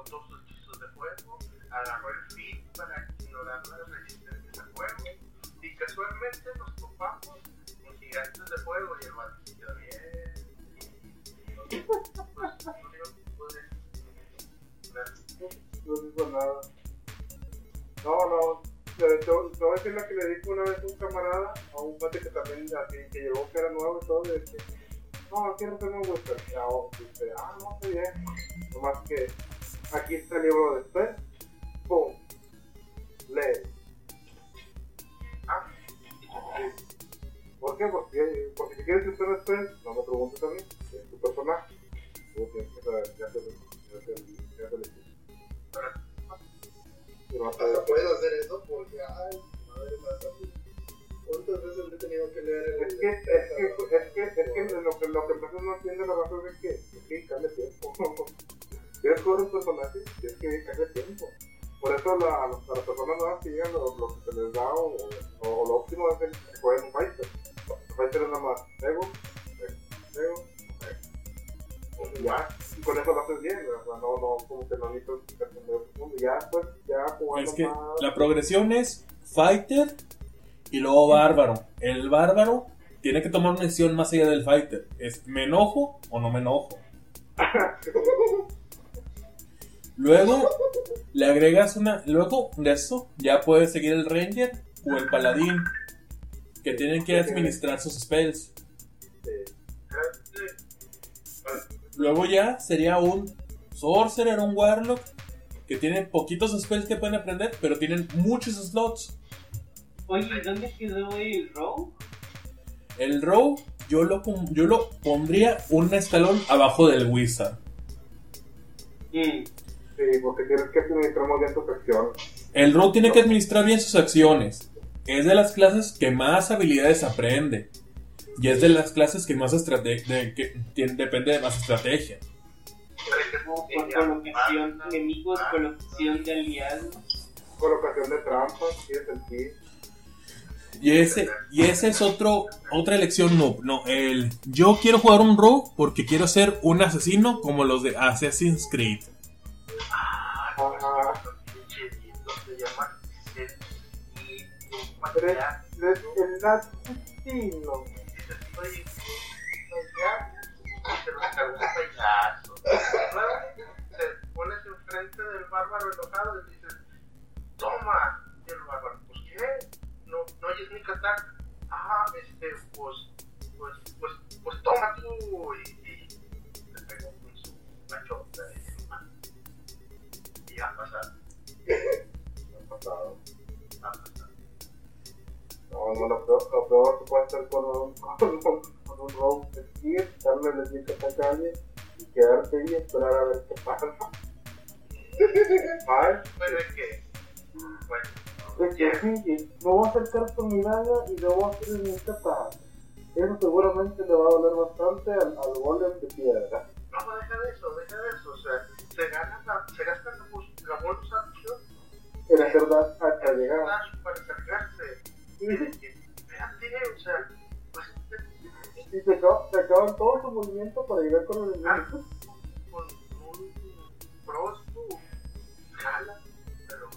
dos hechizos de fuego, agarró el feed para ignorar las resistencias a fuego, y casualmente nos topamos con gigantes de fuego y el quedó bien. Pues, no digo, pues, no digo nada. No, no. Te, te- te voy a decir la que le dijo una vez un camarada a un pate que también así, que llegó que era nuevo y todo, de que, no, quiero ser un western. Y ahora dice, ah, no, está bien. Nomás que aquí está el libro de Spell. Pum. Lee. Ah. Sí. ¿Por qué? Porque, porque si quieres usar Spell, no me preguntes a mí, es tu personaje. Tú tienes que saber qué hacer, qué no puedes hacer eso porque, ay, madre mía. ¿Cuántas veces he tenido que leer el Es que, es que, es que, es que lo que, lo que Pepe no entiende la razón es que, es que cambia tiempo. Quieres jugar un personaje, tienes que cambia tiempo. Por eso la, a las personas nuevas que llegan, lo, lo que se les da o, o, o lo óptimo es el que jueguen un fighter. El fighter es nada más ego, ego, ego. Y ya, y con eso lo haces bien, o sea, no, no, como que no necesitas explicación de otro mundo. Ya, pues, ya jugando Es que más. la progresión es fighter y luego bárbaro. El bárbaro tiene que tomar una decisión más allá del fighter. Es ¿me enojo o no me enojo? Luego le agregas una. Luego de eso, ya puedes seguir el Ranger o el Paladín, que tienen que administrar sus spells. Luego ya sería un Sorcerer, un Warlock, que tienen poquitos spells que pueden aprender, pero tienen muchos slots. Oye, ¿y ¿dónde quedó el Rogue? El Rogue, yo lo, yo lo pondría un escalón abajo del Wizard. Mm, Sí, porque tienes que administrar muy bien tu sección. El Rogue tiene que administrar bien sus acciones. Es de las clases que más habilidades aprende. Y es de las clases que más estrate- de- que tien- depende de más estrategia. colocación de enemigos, colocación de aliados. Colocación de trampas, tiene sentido. Y ese, y ese es otro, otra elección noob. No, el yo quiero jugar un rogue porque quiero ser un asesino como los de Assassin's Creed. Ah, eres, eres el asesino. Ya, se lo cargó un payaso. Luego te pones enfrente del bárbaro enojado y dices, toma, y el bárbaro, pues qué, no, no oyes ni catar. Ah, este, pues, pues, pues, pues toma tú y, y te pegó con su machota No, no, lo peor, lo peor que puede hacer con un, [laughs] con un, con un rogue es ir, darle el sneak attack a alguien y quedarte ahí y esperar a ver qué pasa. [laughs] Ay, Bueno, es que, bueno, es que sí, me voy a acercar con mi daga y le voy a hacer el attack. Eso seguramente le va a doler bastante al, al golem de piedra. no, deja de eso, deja de eso, o sea, se gana la, se gasta la, la bonus action En hacer dash hasta llegar. dash para acercarse. Y que, espérate, o sea, pues, Y se, acaba- se acaban todo su movimiento para llegar con el enemigo. con un pro tú, jala, pero,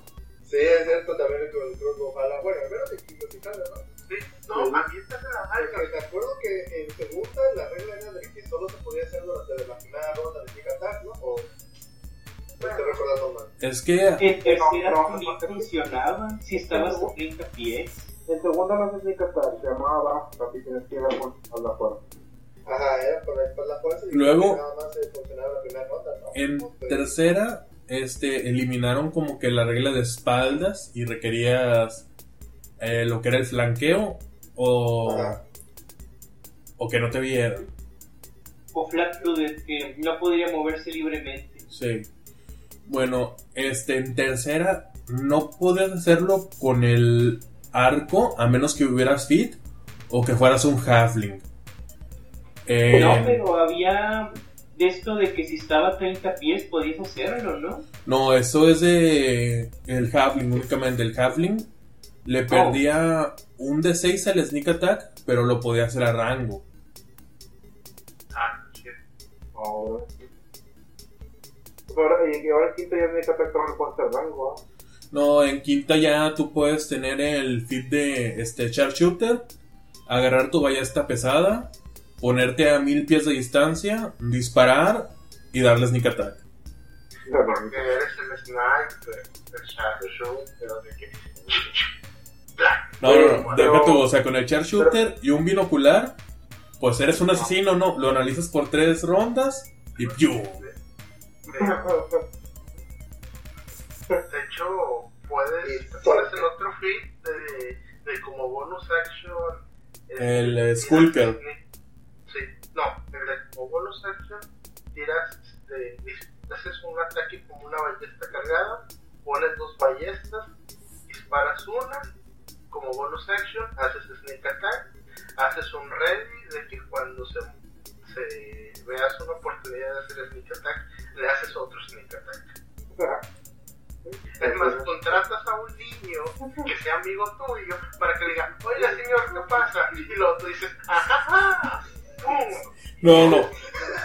Sí, es cierto también con el crossbow jala. Bueno, al menos en sí jala, ¿no? sí, no, aviéntate la Porque marca, me acuerdo que en segunda la regla era de que solo se podía hacer durante la primera ronda de Sneak Attack, ¿no? O. Es que En tercera No, no, también no, no. funcionaba si estabas a 30 pies. En segunda no se sneak attack, se llamaba así tienes que ir a la fuerza. Ajá, era por la, por la fuerza y Luego- nada más se funcionaba la primera ronda, ¿no? en Pues, tercera este, eliminaron como que la regla de espaldas y requerías eh, lo que era el flanqueo o, Ajá. o que no te vieran. O flat footed, que no podría moverse libremente. Sí. Bueno, este, en tercera no podías hacerlo con el arco a menos que hubieras fit o que fueras un halfling. Eh, No, pero había de esto de que si estaba a 30 pies podías hacerlo, ¿no? no, eso es de el halfling únicamente. El halfling le perdía un de 6 al sneak attack, pero lo podía hacer a rango. ah, Ahora sí. Ahora, y, ahora ya es sneak attack también puede hacer rango, ¿ah? No, en quinta ya tú puedes tener el fit de este sharpshooter, agarrar tu ballesta pesada, ponerte a mil pies de distancia, disparar y darle sneak attack. porque eres el sniper, el que, No, no, no, deja tú, o sea, con el sharpshooter y un binocular, pues eres un asesino, no, lo analizas por tres rondas y ¡piu! [laughs] De hecho, puedes, el otro feed de, de como bonus action. El, tiras- Skulker. Sí, no, el de como bonus action tiras, este, haces un ataque como una ballesta cargada, pones dos ballestas, disparas una, como bonus action, haces sneak attack, haces un ready de que cuando se, se veas una oportunidad de hacer sneak attack, le haces otro sneak attack. Es más, contratas a un niño que sea amigo tuyo para que le diga, oiga señor, ¿qué pasa? Y luego tú dices, ¡ajá! No, no,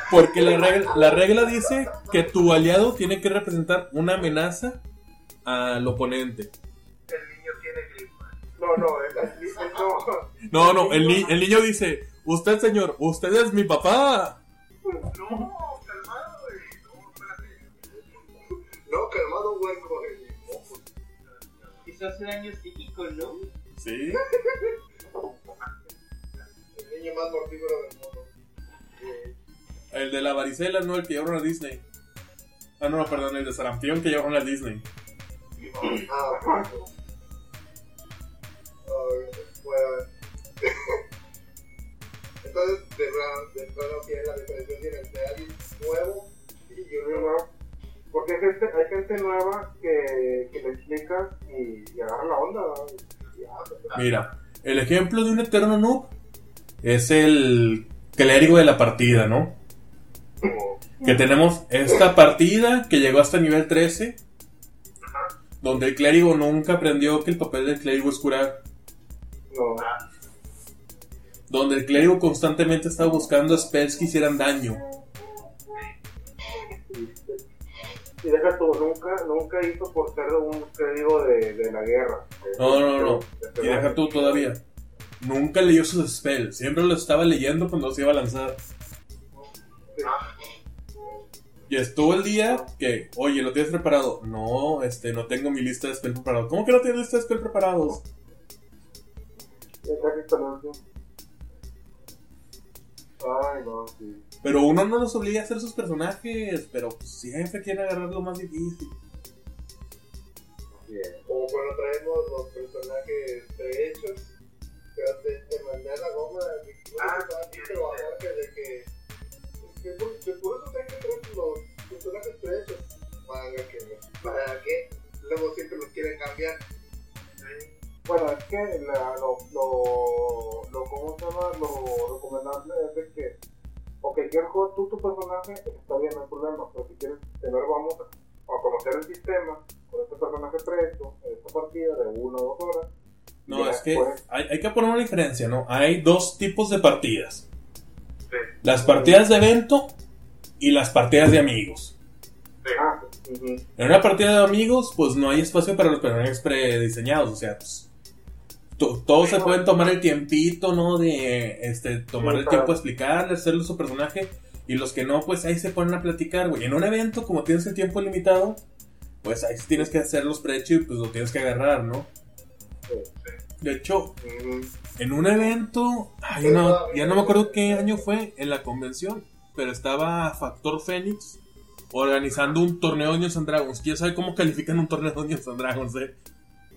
porque la regla, la regla dice que tu aliado tiene que representar una amenaza al oponente. El niño tiene gripa. No, no, el, el, el- no. No, no, el, ni- el niño dice, usted señor, usted es mi papá. No, calmado. No, espérate. No, calmado, hace daño psíquico, ¿no? Sí. El niño más mortífero del mundo. Eh, El de la varicela, no el que llevaron a Disney. Ah, no, perdón, el de sarampión que llevaron a Disney. Ah, bueno. [laughs] Ah, bueno. [laughs] Entonces, de verdad, de verdad no tiene la diferenciación entre alguien nuevo y Yo uno no, Porque hay gente, hay gente nueva que, que le explica y, y agarra la onda. ¿no? Y ya, Mira, el ejemplo de un eterno noob es el clérigo de la partida, ¿no? Que tenemos esta partida que llegó hasta nivel 13, donde el clérigo nunca aprendió que el papel del clérigo es curar. no, Donde el clérigo constantemente estaba buscando spells que hicieran daño. Y deja tú, nunca, nunca hizo por ser un código de, de la guerra. No, no, no. Y deja tú todavía. Nunca leyó sus spells. Siempre los estaba leyendo cuando se iba a lanzar. Y estuvo el día que, oye, ¿lo tienes preparado? No, este, no tengo mi lista de spells preparados. ¿Cómo que no tienes lista de spells preparados? Ya casi. Ay, no, sí. Pero uno no los obliga a hacer sus personajes, pero pues, siempre quiere agarrar lo más difícil. Bien. Como cuando traemos los personajes prehechos, que te, te mandé a la goma de que Ah, ah, sí, que de que, que, por, que por eso tengo que traer los personajes prehechos. Manga que. ¿Para qué? Luego siempre los quieren cambiar. Bueno, es que la, lo, lo, lo, ¿cómo se llama? Lo recomendable es de que, ok, quieres jugar tú tu personaje, está bien, no hay problema, pero si quieres, primero vamos a, a conocer el sistema con este personaje preso, en esta partida de una o dos horas. No, es que hay, hay que poner una diferencia, ¿no? Hay dos tipos de partidas. Sí. Las partidas de evento y las partidas de amigos. Ah, ujú. En una partida de amigos, pues no hay espacio para los personajes prediseñados, o sea, pues, to- todos se pueden tomar el tiempito, ¿no? De este, tomar Sí, el claro. tiempo a explicarle, hacerle su personaje, y los que no, pues ahí se ponen a platicar, güey. En un evento, como tienes el tiempo limitado, pues ahí sí tienes que hacer los prehechos y pues lo tienes que agarrar, ¿no? Sí. De hecho, en un evento, ay, no, ya no me acuerdo qué año fue en la convención, pero estaba Factor Fénix organizando un torneo de Dungeons and Dragons. ¿Quién sabe cómo califican un torneo de Dungeons and Dragons, eh?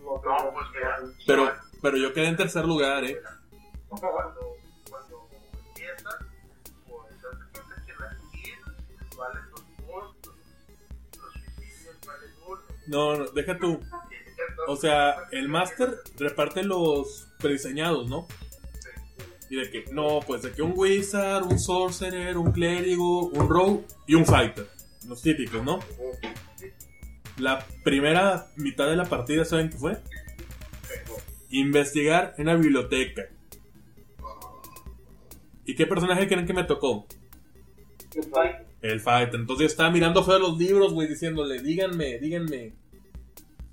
No, No, pues mira, Pero, pero yo quedé en tercer lugar, eh. cuando, cuando empiezas, pues de cuenta que las kills valen dos puntos, los suicidios valen uno. No, no, deja tú. O sea, el máster reparte los prediseñados, ¿no? Y de que, no, pues de que un wizard, un sorcerer, un clérigo, un rogue y un fighter. Los típicos, ¿no? La primera mitad de la partida, ¿saben qué fue? Investigar en la biblioteca. ¿Y qué personaje creen que me tocó? Ay, El fighter. Entonces yo estaba mirando feo los libros, güey, diciéndole, díganme, díganme.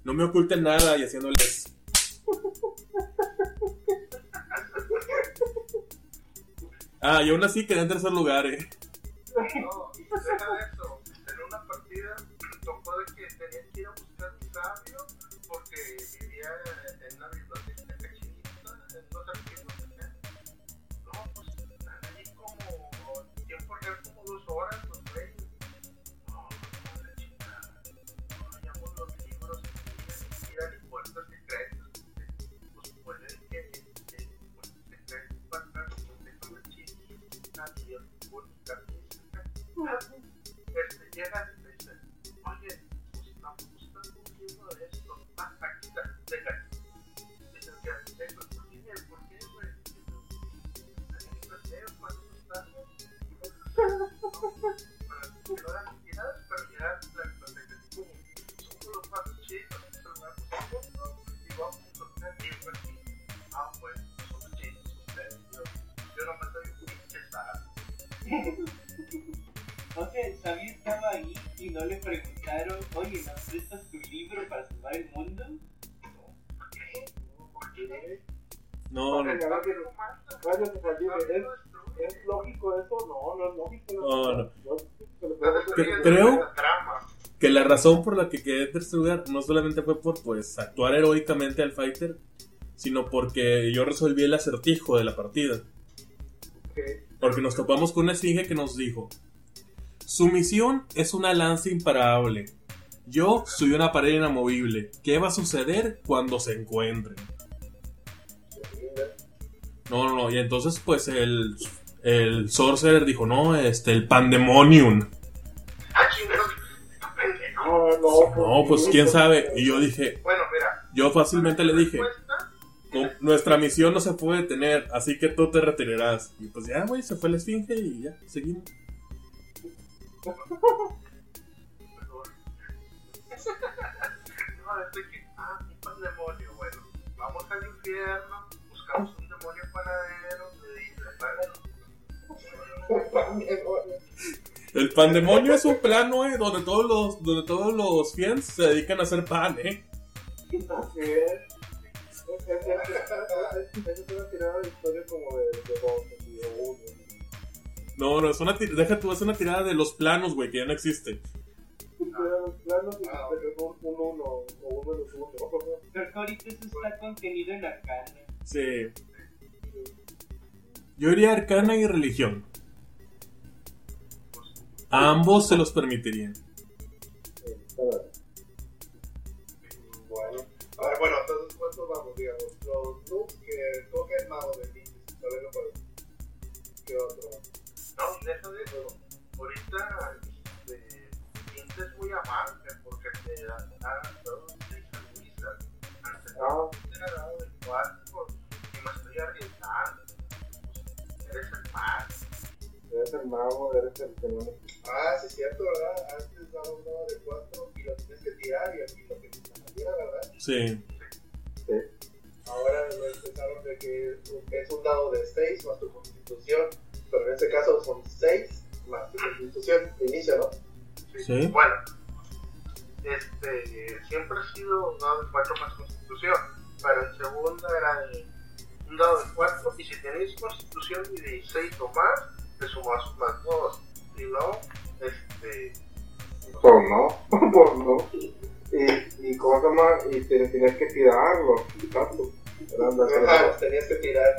No me oculten nada y haciéndoles. Ah, y aún así quedé en tercer lugar, eh. No, No, no. ¿Es, ¿Es lógico eso? No, no es lógico. No, no. Creo- que la razón por la que quedé en tercer lugar no solamente fue por pues actuar heroicamente al fighter, sino porque yo resolví el acertijo de la partida. Porque nos topamos con una esfinge que nos dijo: Su misión es una lanza imparable. Yo soy una pared inamovible. ¿Qué va a suceder cuando se encuentren? No, no, no. Y entonces, pues el, el Sorcerer dijo: No, este, el Pandemonium. Ah. No, no, No, pues quién sabe. Y yo dije: Bueno, mira. Yo fácilmente le dije: respuesta, "No, Nuestra misión no se puede detener, así que tú te retirarás. Y pues ya, güey, se fue la esfinge y ya, seguimos. [laughs] No, es de que, ah, un pandemonio, bueno, vamos al infierno, El pandemonio es un plano, eh, donde todos los, donde todos los fans se dedican a hacer pan, eh. Así es. Es- una tirada de historia como de, de dos, así, de uno. No, no, es una tir- deja tú, es una tirada de los planos, güey, que ya no existe. Pero los planos y uno o uno de los uno. Que ahorita eso está contenido en Arcana. Sí. Yo diría arcana y religión. A ambos se los permitirían. Bueno, a ver, bueno, entonces, ¿cuántos vamos? Digamos, los noobs que cogen mago de niños, ¿sabes lo cual? ¿Qué otro? No, deja de eso. Ahorita, este, sientes muy amable porque te Wizard. Antes Ah, te era dado del cuarto y me estoy arriesgando. Eres el más. eres el mago, eres el que no Ah, sí, es cierto, ¿verdad? Antes daba un dado de 4 y lo tienes que tirar y aquí lo que te saliera, ¿verdad? Sí. Ahora lo empezaron de que es un- dado de 6 más tu constitución, pero en este caso son 6 más tu constitución de inicio, ¿no? Sí. Bueno, este, siempre ha sido un dado de 4 más constitución, pero en segunda era de un dado de 4 y si tenéis constitución y de 6 o más, te sumas más 2. Si no, este, Pues no, pues [laughs] no. Y, y ¿cómo se llama? Y te- tienes que tirarlo, Ajá, los tenías que tirar,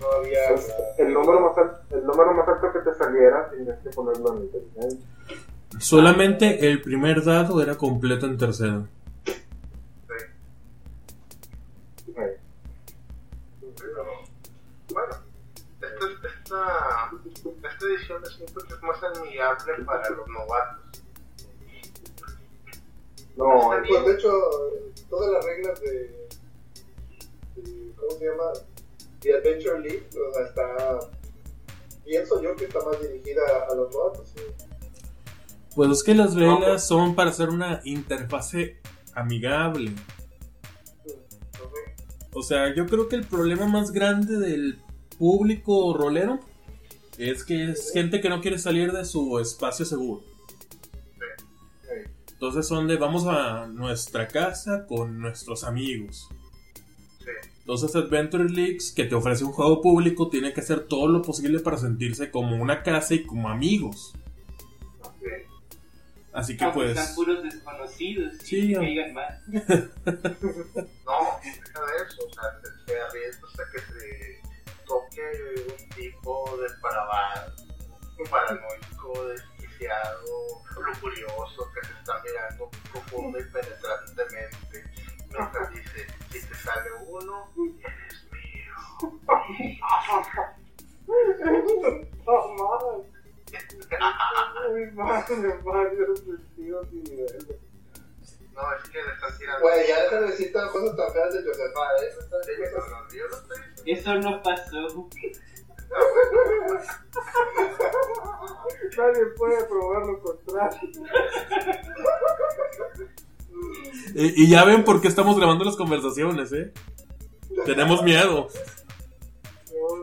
no había... Pues, el, número más alto, el número más alto que te saliera tenías que ponerlo en inteligencia. Solamente el primer dado era completo en tercero. Siento que es más amigable para los novatos. No, Pues de hecho, todas las reglas de, de- ¿Cómo se llama? The Adventure League, o sea, está. Pienso yo que está más dirigida a los novatos. ¿sí? Pues es que las reglas son para hacer una interfase amigable. O sea, yo creo que el problema más grande del público rolero es que es gente que no quiere salir de su espacio seguro. Entonces son de vamos a nuestra casa con nuestros amigos. Sí. Entonces Adventure Leagues que te ofrece un juego público tiene que hacer todo lo posible para sentirse como una casa y como amigos. Así que Aunque pues... Están puros desconocidos. Sí, y [laughs] no. caigan más. No, deja de eso, o sea, se, se arriesga hasta que se un tipo de parabal, un paranoico, desquiciado, lujurioso, que se está mirando profunda y penetrantemente, mientras dice, si te sale uno, eres mío. [laughs] ¡Oh, madre! ¡Uy, madre! Varios sentidos y niveles. No, es que le están tirando. Güey, ya dejan de decir cosas tan feas de Josefa, ¿eh? Estas Sí, no, cosas- no, Eso no pasó. [laughs] Nadie puede probar lo contrario. Y, y ya ven por qué estamos grabando las conversaciones, ¿eh? Tenemos miedo.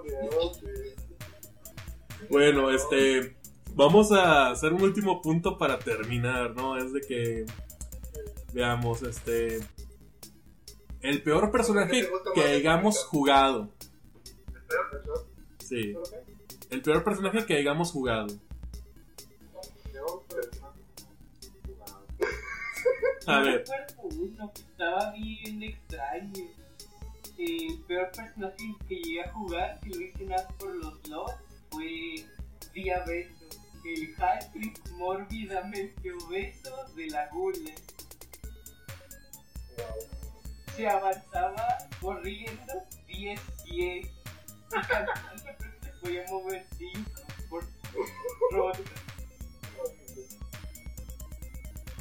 Dios. Bueno, este... Vamos a hacer un último punto para terminar, ¿no? Es de que... Veamos, este... El peor personaje que hayamos jugado. Sí. El peor personaje que hayamos jugado. A Yo ver. recuerdo uno que estaba bien extraño. El peor personaje que llegué a jugar, que lo hice nada por los LOL, fue Diabeto, el halfling mórbidamente obeso de la gula. Se avanzaba corriendo 10 pies. Se podía mover 5 por.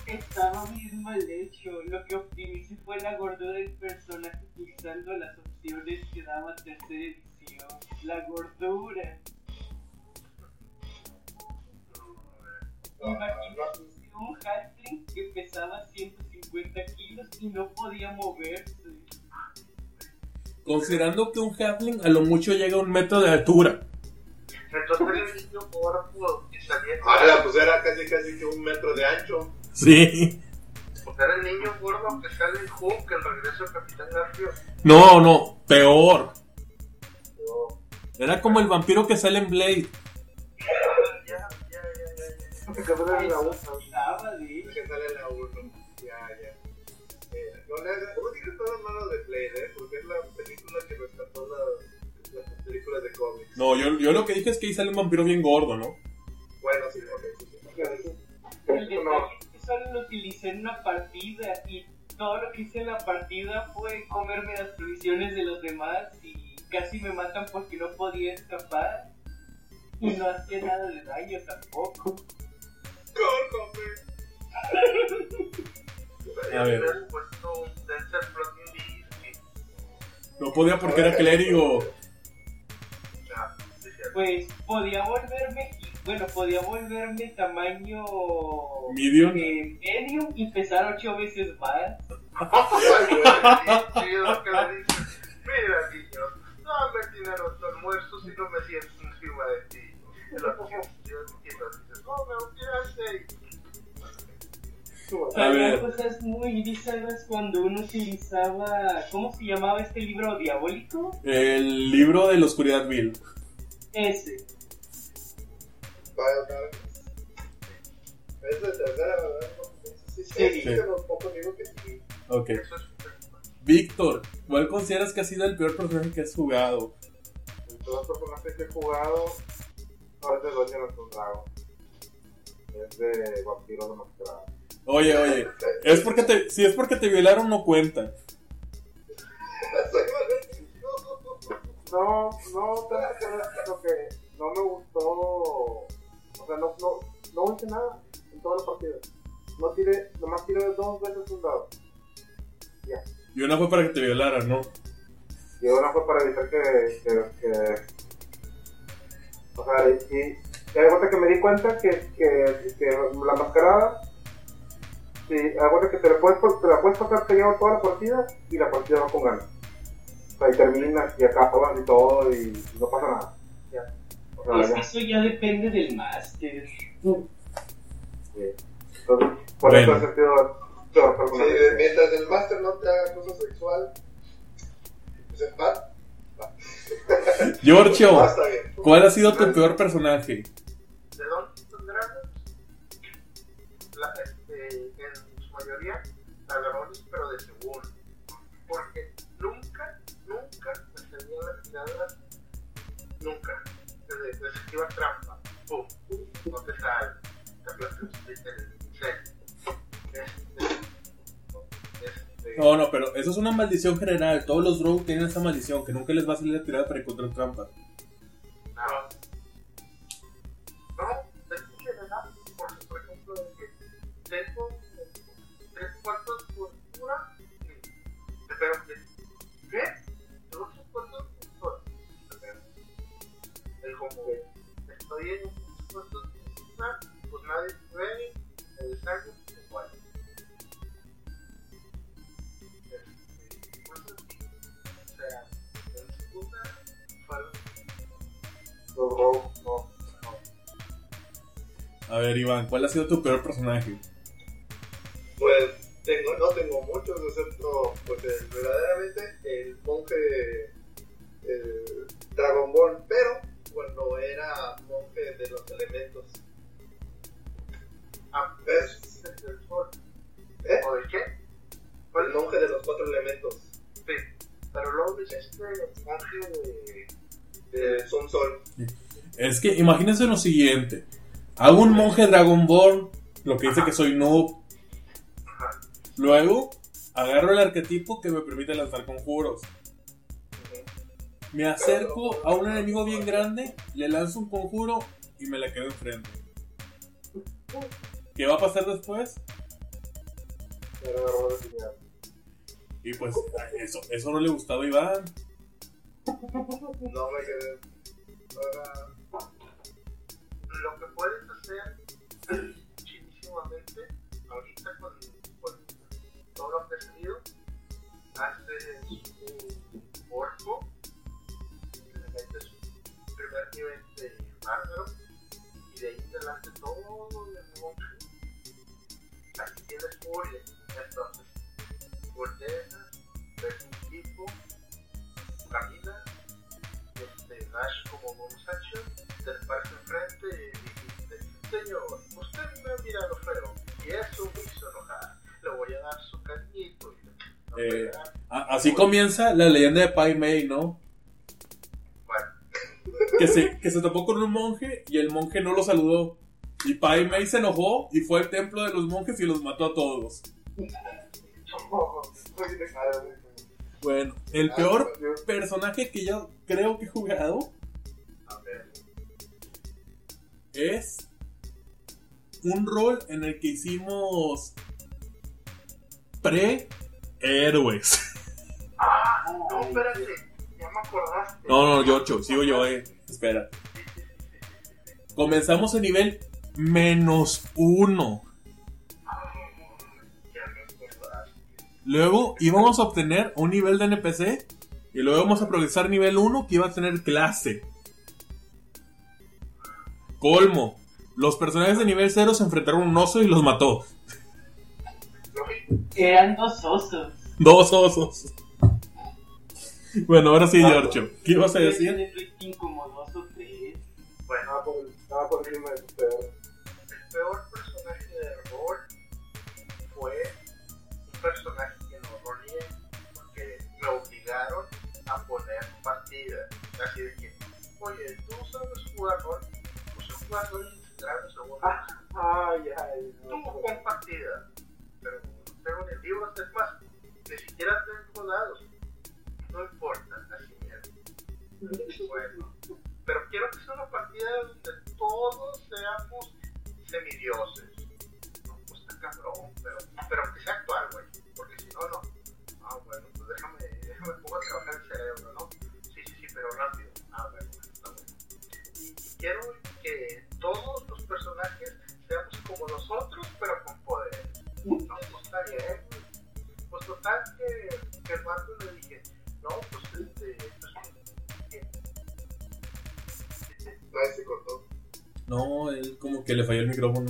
Estaba bien mal hecho. Lo que optimicé fue la gordura del personaje utilizando las opciones que daba tercera edición. La gordura. Imagínate un halfling que pesaba 150 kilos y no podía moverse. Considerando que un halfling a lo mucho llega a un metro de altura. Entonces el niño gordo que salía. Ahora, pues era casi casi que un metro de ancho. Sí. Pues era el niño gordo que sale en Hulk, el regreso del Capitán Garfio. No, no, peor. Era como el vampiro que sale en Blade. Ya, ya, ya, ya. Que se ve en la usa. Olvidaba de él. Que sale en la 1. No le hagas. No digas todas manos de Blade, ¿eh? Porque es la película que rescató las, las películas de cómics. No, yo, yo lo que dije es que ahí sale un vampiro bien gordo, ¿no? Bueno, sí, ok, sí, sí. El detalle es que solo lo utilicé en una partida y todo lo que hice en la partida fue comerme las provisiones de los demás y casi me matan porque no podía escapar y no hacía nada de daño tampoco. A [laughs] puesto un Floating No podía porque era clérigo. decía, Pues podía volverme, bueno, podía volverme tamaño Medium. eh, medium y pesar ocho veces más. Mira, niño, dame dinero tu almuerzo si no me siento bizarras cuando uno utilizaba, ¿cómo se llamaba este libro diabólico? El libro de la oscuridad vil. Ese. Es de tercera, ¿verdad? Sí, sí, Sí. sí, que los pocos digo que sí. Ok. Víctor, ¿cuál consideras que ha sido el peor personaje que has jugado? En todos los personajes que he jugado, no es de Dungeons and Dragons. Es de Vampiro de Mascarada. Oye, oye, es porque te, si es porque te violaron no cuenta. No, no, lo que no me gustó. O sea, no, no, no hice nada en toda la partida. No tiré, nomás tiré dos veces un dado. Ya. Y una fue para que te violaran, ¿no? Y una fue para evitar que. que, que o sea, y, y y de cuenta que me di cuenta que, que, que la mascarada. Sí, de cuenta que te la puedes, te la puedes pasar peleando toda la partida y la partida va con ganas. O sea, y terminas y acabas y todo y no pasa nada. Ya. O sea, Pues ya. eso ya depende del máster. Sí. Entonces, por Bueno. eso he sentido peor Sí, personaje. mientras el máster no te haga cosa sexual, pues en paz. Giorgio, [laughs] Ah. ¿cuál ha sido tu peor personaje? de en su mayoría, ladrones, pero de seguro. Porque nunca, nunca me salían las tiradas, nunca. Desde que iba trampa, pum, no te sale, te aplastas el. Este, este, No, no, pero eso es una maldición general. Todos los drow tienen esa maldición, que nunca les va a salir la tirada para encontrar trampa. ¿cuál ha sido tu peor personaje? Pues no tengo muchos, excepto pues verdaderamente el monje el Dragon Ball, pero cuando era monje de los elementos. Ah, ¿Eh? ¿O de ¿Eh? qué? El monje de los cuatro elementos. Sí, pero luego me el personaje de, de Sun Sol. Es que imagínense lo siguiente. Hago un monje Dragonborn, lo que dice que soy noob. Luego, agarro el arquetipo que me permite lanzar conjuros. Me acerco a un enemigo bien grande, le lanzo un conjuro y me la quedo enfrente. ¿Qué va a pasar después? Era. Y pues eso, eso no le gustaba a Iván. No me quedé. Ahora, Lo hacer chinísimamente, ahorita con, con todo lo que has tenido, haces un orco, le metes un primer nivel de bárbaro y de ahí en adelante todo el monje. Aquí tienes furia, entonces volteas, ves un tipo, caminas, este, das como bonus action, así comienza la leyenda de Pai Mei, ¿no? Bueno, Que se, que se topó con un monje y el monje no lo saludó. Y Pai Mei se enojó y fue al templo de los monjes y los mató a todos. Bueno, el peor personaje que yo creo que he jugado es un rol en el que hicimos pre-héroes. Ah, no, espérate, ya me acordaste. No, no, yo, yo, sigo yo, eh. Espera. Comenzamos en nivel menos uno. Luego íbamos a obtener un nivel de NPC. Y luego íbamos a progresar nivel 1 que iba a tener clase. Colmo. Los personajes de nivel 0 se enfrentaron a un oso y los mató. Eran dos osos. Dos osos. Bueno, ahora sí, Giorgio. ¿Qué ibas a decir? Como dos o tres. Bueno, Estaba por, encima de tu peor. el peor personaje de rol fue un personaje que no roleé porque me obligaron a poner partida. Así de que, oye, tú sabes jugar rol, pues yo jugar rol integral, seguro. Ay, ay, Tú no. con partida, pero no tengo ni libros, es más, ni siquiera tengo dados. No importa, así mierda. Bueno, pero quiero que sea una partida donde todos seamos semidioses. No, pues está cabrón, pero, pero que sea actual, güey. Porque si no, no. Ah, bueno, pues déjame, déjame pongo a trabajar el cerebro, ¿no? Sí, sí, sí, pero rápido. Ah, bueno, está bueno. Y, y quiero que todos que le falló el micrófono.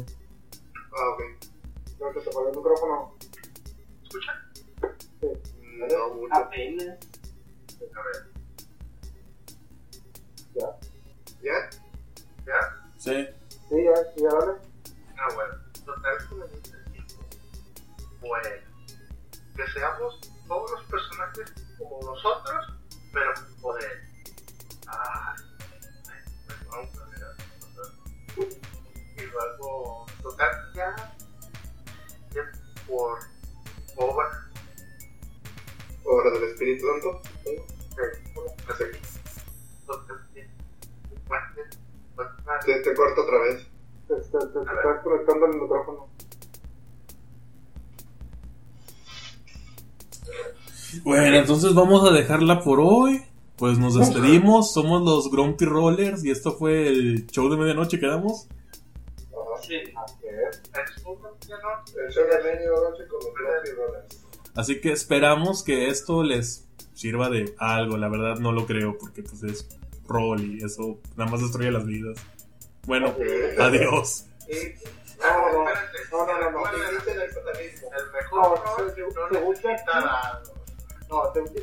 Vamos a dejarla por hoy. Pues nos despedimos. Somos los Grumpy Rollers. Y esto fue el show de medianoche. ¿Quedamos? Sí. Así que esperamos que esto les sirva de algo. La verdad no lo creo. Porque pues es rol y eso nada más destruye las vidas. Bueno, adiós. No, no, no, no, no, no. No,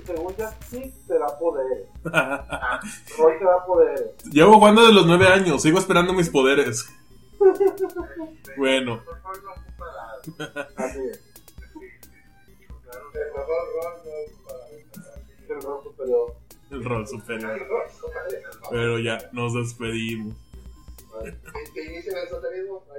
según ya sí te da poderes. [laughs] Ah, Hoy te da poderes. Llevo jugando desde los nueve años. Sigo esperando mis poderes. [laughs] Bueno. No. Así es. El rol no superior. El rol superior. Pero ya, nos despedimos. Que inicien el. Ahí